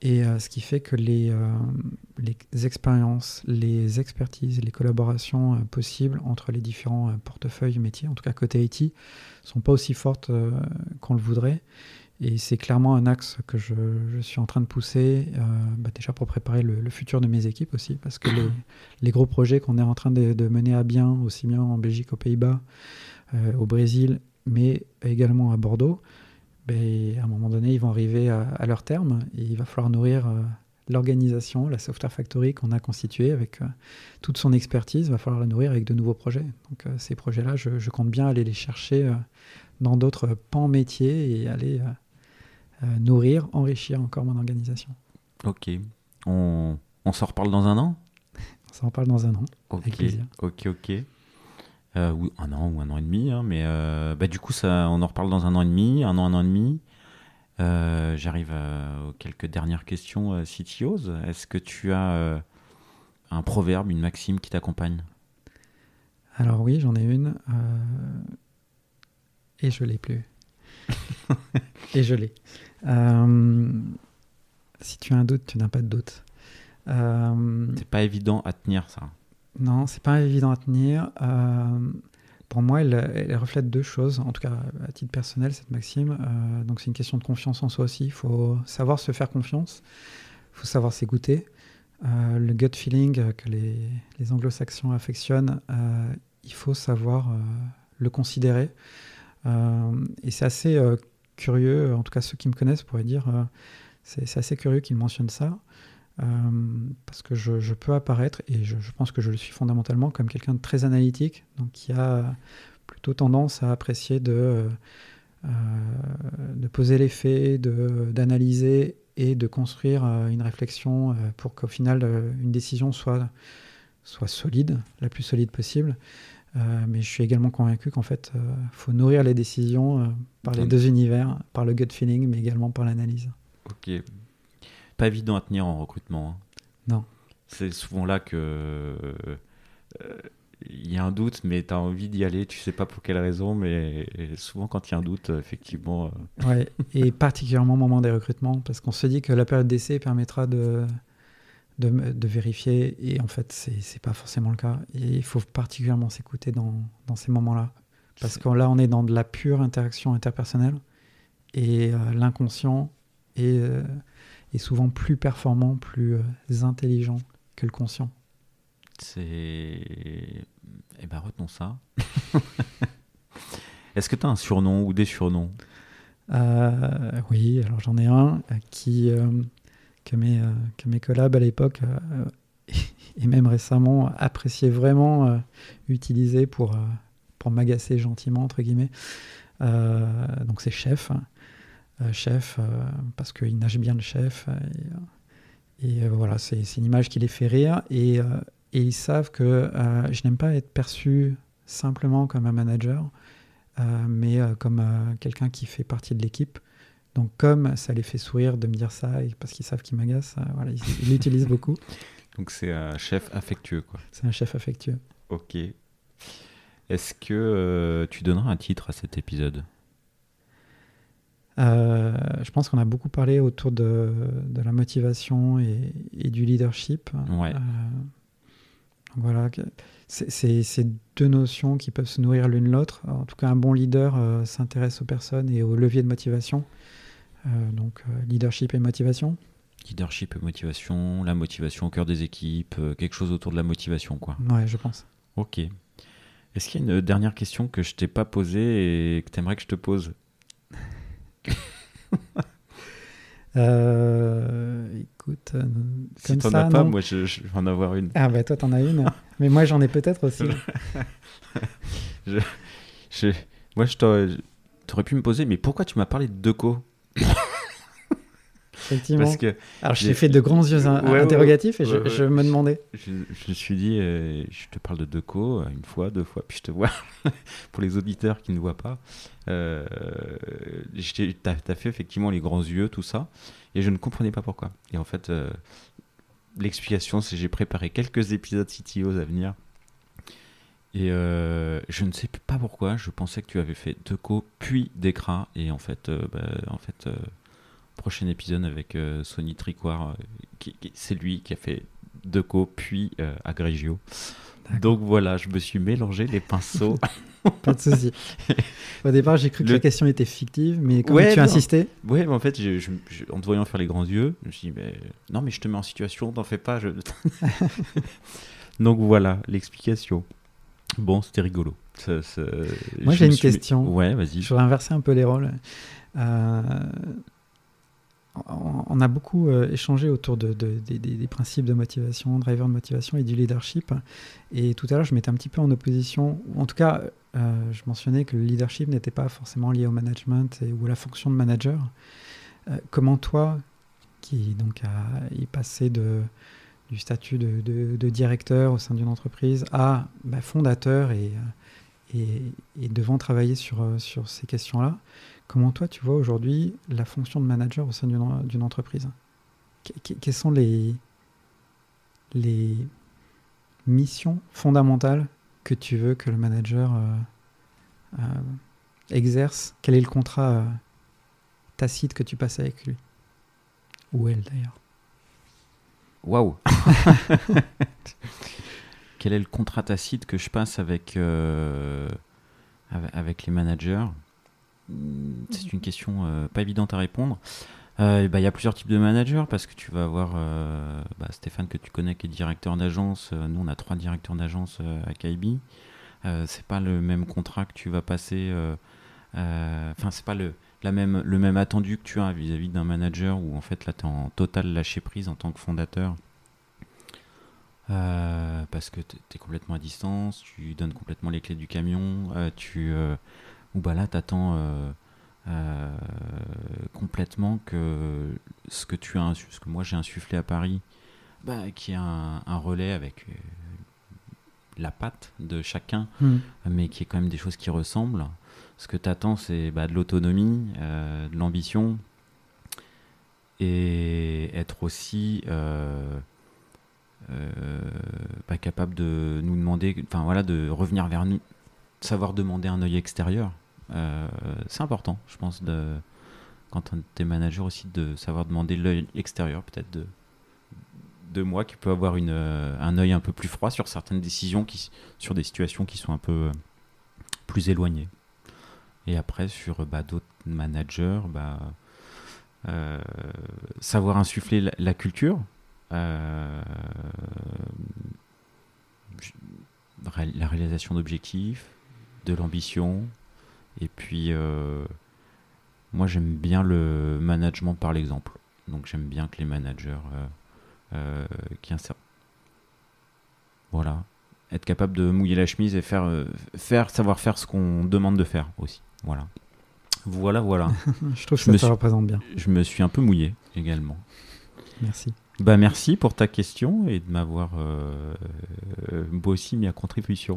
Et euh, ce qui fait que les, euh, les expériences, les expertises, les collaborations euh, possibles entre les différents portefeuilles métiers, en tout cas côté IT, sont pas aussi fortes qu'on le voudrait. Et c'est clairement un axe que je, je suis en train de pousser, bah, déjà pour préparer le, le futur de mes équipes aussi, parce que les, les gros projets qu'on est en train de, de mener à bien, aussi bien en Belgique, aux Pays-Bas, au Brésil, mais également à Bordeaux, ben, à un moment donné, ils vont arriver à, à leur terme et il va falloir nourrir euh, l'organisation, la Software Factory qu'on a constituée avec euh, toute son expertise, il va falloir la nourrir avec de nouveaux projets. Donc euh, ces projets-là, je, je compte bien aller les chercher dans d'autres pans métiers et aller nourrir, enrichir encore mon organisation. Ok. On, on s'en reparle dans un an? Ça en parle dans un an. Ok, Avec plaisir. ok, ok. Euh, ou un an ou un an et demi, hein, mais euh, bah, du coup, ça, on en reparle dans un an et demi, un an, un an et demi. Euh, J'arrive aux quelques dernières questions euh, CTOs. Est-ce que tu as un proverbe, une maxime qui t'accompagne? Alors oui, j'en ai une. et je l'ai plus. et je l'ai. Si tu as un doute, tu n'as pas de doute. C'est pas évident à tenir ça. Non, c'est pas évident à tenir. Euh, pour moi, elle, reflète deux choses. En tout cas, à titre personnel, cette maxime. Euh, donc, c'est une question de confiance en soi aussi. Il faut savoir se faire confiance. Il faut savoir s'écouter. Euh, le gut feeling que les, les anglo-saxons affectionnent, il faut savoir le considérer. Et c'est assez curieux, en tout cas ceux qui me connaissent pourraient dire, c'est assez curieux qu'ils mentionnent ça. Euh, parce que je, je peux apparaître, et je, je pense que je le suis fondamentalement, comme quelqu'un de très analytique, donc qui a plutôt tendance à apprécier de, euh, de poser les faits, d'analyser et de construire euh, une réflexion euh, pour qu'au final euh, une décision soit, soit solide, la plus solide possible. Euh, mais je suis également convaincu qu'en fait, il faut nourrir les décisions euh, par les deux univers, par le gut feeling, mais également par l'analyse. Ok. Pas évident à tenir en recrutement. hein. Non. C'est souvent là que euh, il y a un doute, mais tu as envie d'y aller. Tu sais pas pour quelle raison, mais souvent quand il y a un doute, effectivement. euh, Ouais, et particulièrement au moment des recrutements, parce qu'on se dit que la période d'essai permettra de, de, de vérifier, et en fait, c'est pas forcément le cas. Et il faut particulièrement s'écouter dans, dans ces moments-là. Parce que là, on est dans de la pure interaction interpersonnelle, et euh, l'inconscient est, euh, est souvent plus performant, plus euh, intelligent que le conscient. C'est. Eh ben, retenons ça. Est-ce que tu as un surnom ou des surnoms? Euh, oui, alors j'en ai un euh, qui, euh, que, mes, euh, que mes collabs à l'époque, et même récemment, appréciaient vraiment utiliser pour, pour m'agacer gentiment, entre guillemets. Donc c'est chef. hein. Euh, chef, euh, parce qu'il nage bien le chef. Et, euh, et, voilà, c'est une image qui les fait rire. Et, et ils savent que je n'aime pas être perçu simplement comme un manager, mais comme quelqu'un qui fait partie de l'équipe. Donc comme ça les fait sourire de me dire ça, et parce qu'ils savent qu'il m'agace, voilà, ils l'utilisent beaucoup. Donc c'est un chef affectueux, quoi. C'est un chef affectueux. Ok. Est-ce que tu donneras un titre à cet épisode? Je pense qu'on a beaucoup parlé autour de, de la motivation et, et, du leadership. Ouais. Voilà, c'est deux notions qui peuvent se nourrir l'une l'autre. En tout cas, un bon leader euh, s'intéresse aux personnes et aux leviers de motivation. Euh, donc, euh, leadership et motivation. Leadership et motivation, la motivation au cœur des équipes, quelque chose autour de la motivation, quoi. Ouais, je pense. Ok. Est-ce qu'il y a une dernière question que je t'ai pas posée et que tu aimerais que je te pose? Euh, écoute, euh, si t'en as pas, moi je, vais en avoir une. Ah bah toi t'en as une, mais moi j'en ai peut-être aussi. je, moi je t'aurais pu me poser, mais pourquoi tu m'as parlé de Deco? Effectivement. Parce que Alors je t'ai fait de grands yeux interrogatifs et je, me demandais. Je, me suis dit, euh, je te parle de Deco une fois, deux fois, puis je te vois. Pour les auditeurs qui ne voient pas, euh, tu as, fait effectivement les grands yeux, tout ça, et je ne comprenais pas pourquoi. Et en fait, euh, l'explication, c'est j'ai préparé quelques épisodes CTOs à venir. Et euh, je ne sais pas pourquoi, je pensais que tu avais fait Deco puis Decra, et en fait, bah, en fait prochain épisode avec Sony Tricoire, c'est lui qui a fait Deco puis Agrégio. Donc voilà, je me suis mélangé les pinceaux. pas de souci. Au départ, j'ai cru que la question était fictive, mais comme tu as insisté. Ouais, mais en fait, en te voyant faire les grands yeux, je me suis dit, mais, non, mais je te mets en situation, t'en fais pas. Donc voilà, l'explication. Bon, c'était rigolo. Moi, j'ai une question. Ouais, vas-y. Je voudrais inverser un peu les rôles. Euh, on a beaucoup euh, échangé autour de, des principes de motivation, driver de motivation et du leadership. Et tout à l'heure, je mettais un petit peu en opposition, en tout cas, euh, je mentionnais que le leadership n'était pas forcément lié au management ou à la fonction de manager. Euh, comment toi, qui donc a, passé du statut de, directeur au sein d'une entreprise à bah, fondateur et, et, et, devant travailler sur ces questions-là, Comment toi, tu vois aujourd'hui la fonction de manager au sein d'une entreprise Quelles sont les, les missions fondamentales que tu veux que le manager euh, euh, exerce? Quel est le contrat euh, tacite que tu passes avec lui? Ou elle d'ailleurs? Waouh! Quel est le contrat tacite que je passe avec, avec les managers? C'est une question euh, pas évidente à répondre. Euh, bah, il y a plusieurs types de managers parce que tu vas avoir euh, bah, Stéphane que tu connais qui est directeur d'agence. nous, on a trois directeurs d'agence à Kaibi. c'est pas le même contrat que tu vas passer. Enfin, c'est pas le, même, le même attendu que tu as vis-à-vis d'un manager où en fait là tu es en total lâcher prise en tant que fondateur. parce que tu es complètement à distance, tu donnes complètement les clés du camion, tu où bah là, tu attends euh, euh, complètement que ce que tu as ce que moi j'ai insufflé à Paris, bah, qui a un, relais avec euh, la patte de chacun, hmm. mais qui est quand même des choses qui ressemblent. Ce que tu attends, c'est bah, de l'autonomie, de l'ambition, et être aussi pas capable de nous demander, enfin voilà, de revenir vers nous, savoir demander un œil extérieur. Euh, c'est important, je pense, de, quand tu es manager aussi, de savoir demander l'œil extérieur, peut-être de, de moi qui peut avoir une, euh, un œil un peu plus froid sur certaines décisions, qui, sur des situations qui sont un peu euh, plus éloignées. Et après, sur bah, d'autres managers, bah, savoir insuffler la culture, la réalisation d'objectifs, de l'ambition. Et puis, euh, moi, j'aime bien le management par l'exemple. Donc, j'aime bien que les managers euh, euh, qui insèrent. Voilà. Être capable de mouiller la chemise et faire, faire savoir faire ce qu'on demande de faire aussi. Voilà. Voilà, voilà. je trouve que ça te représente bien. Je me suis un peu mouillé également. Merci. Bah merci pour ta question et de m'avoir euh, aussi mis à contribution.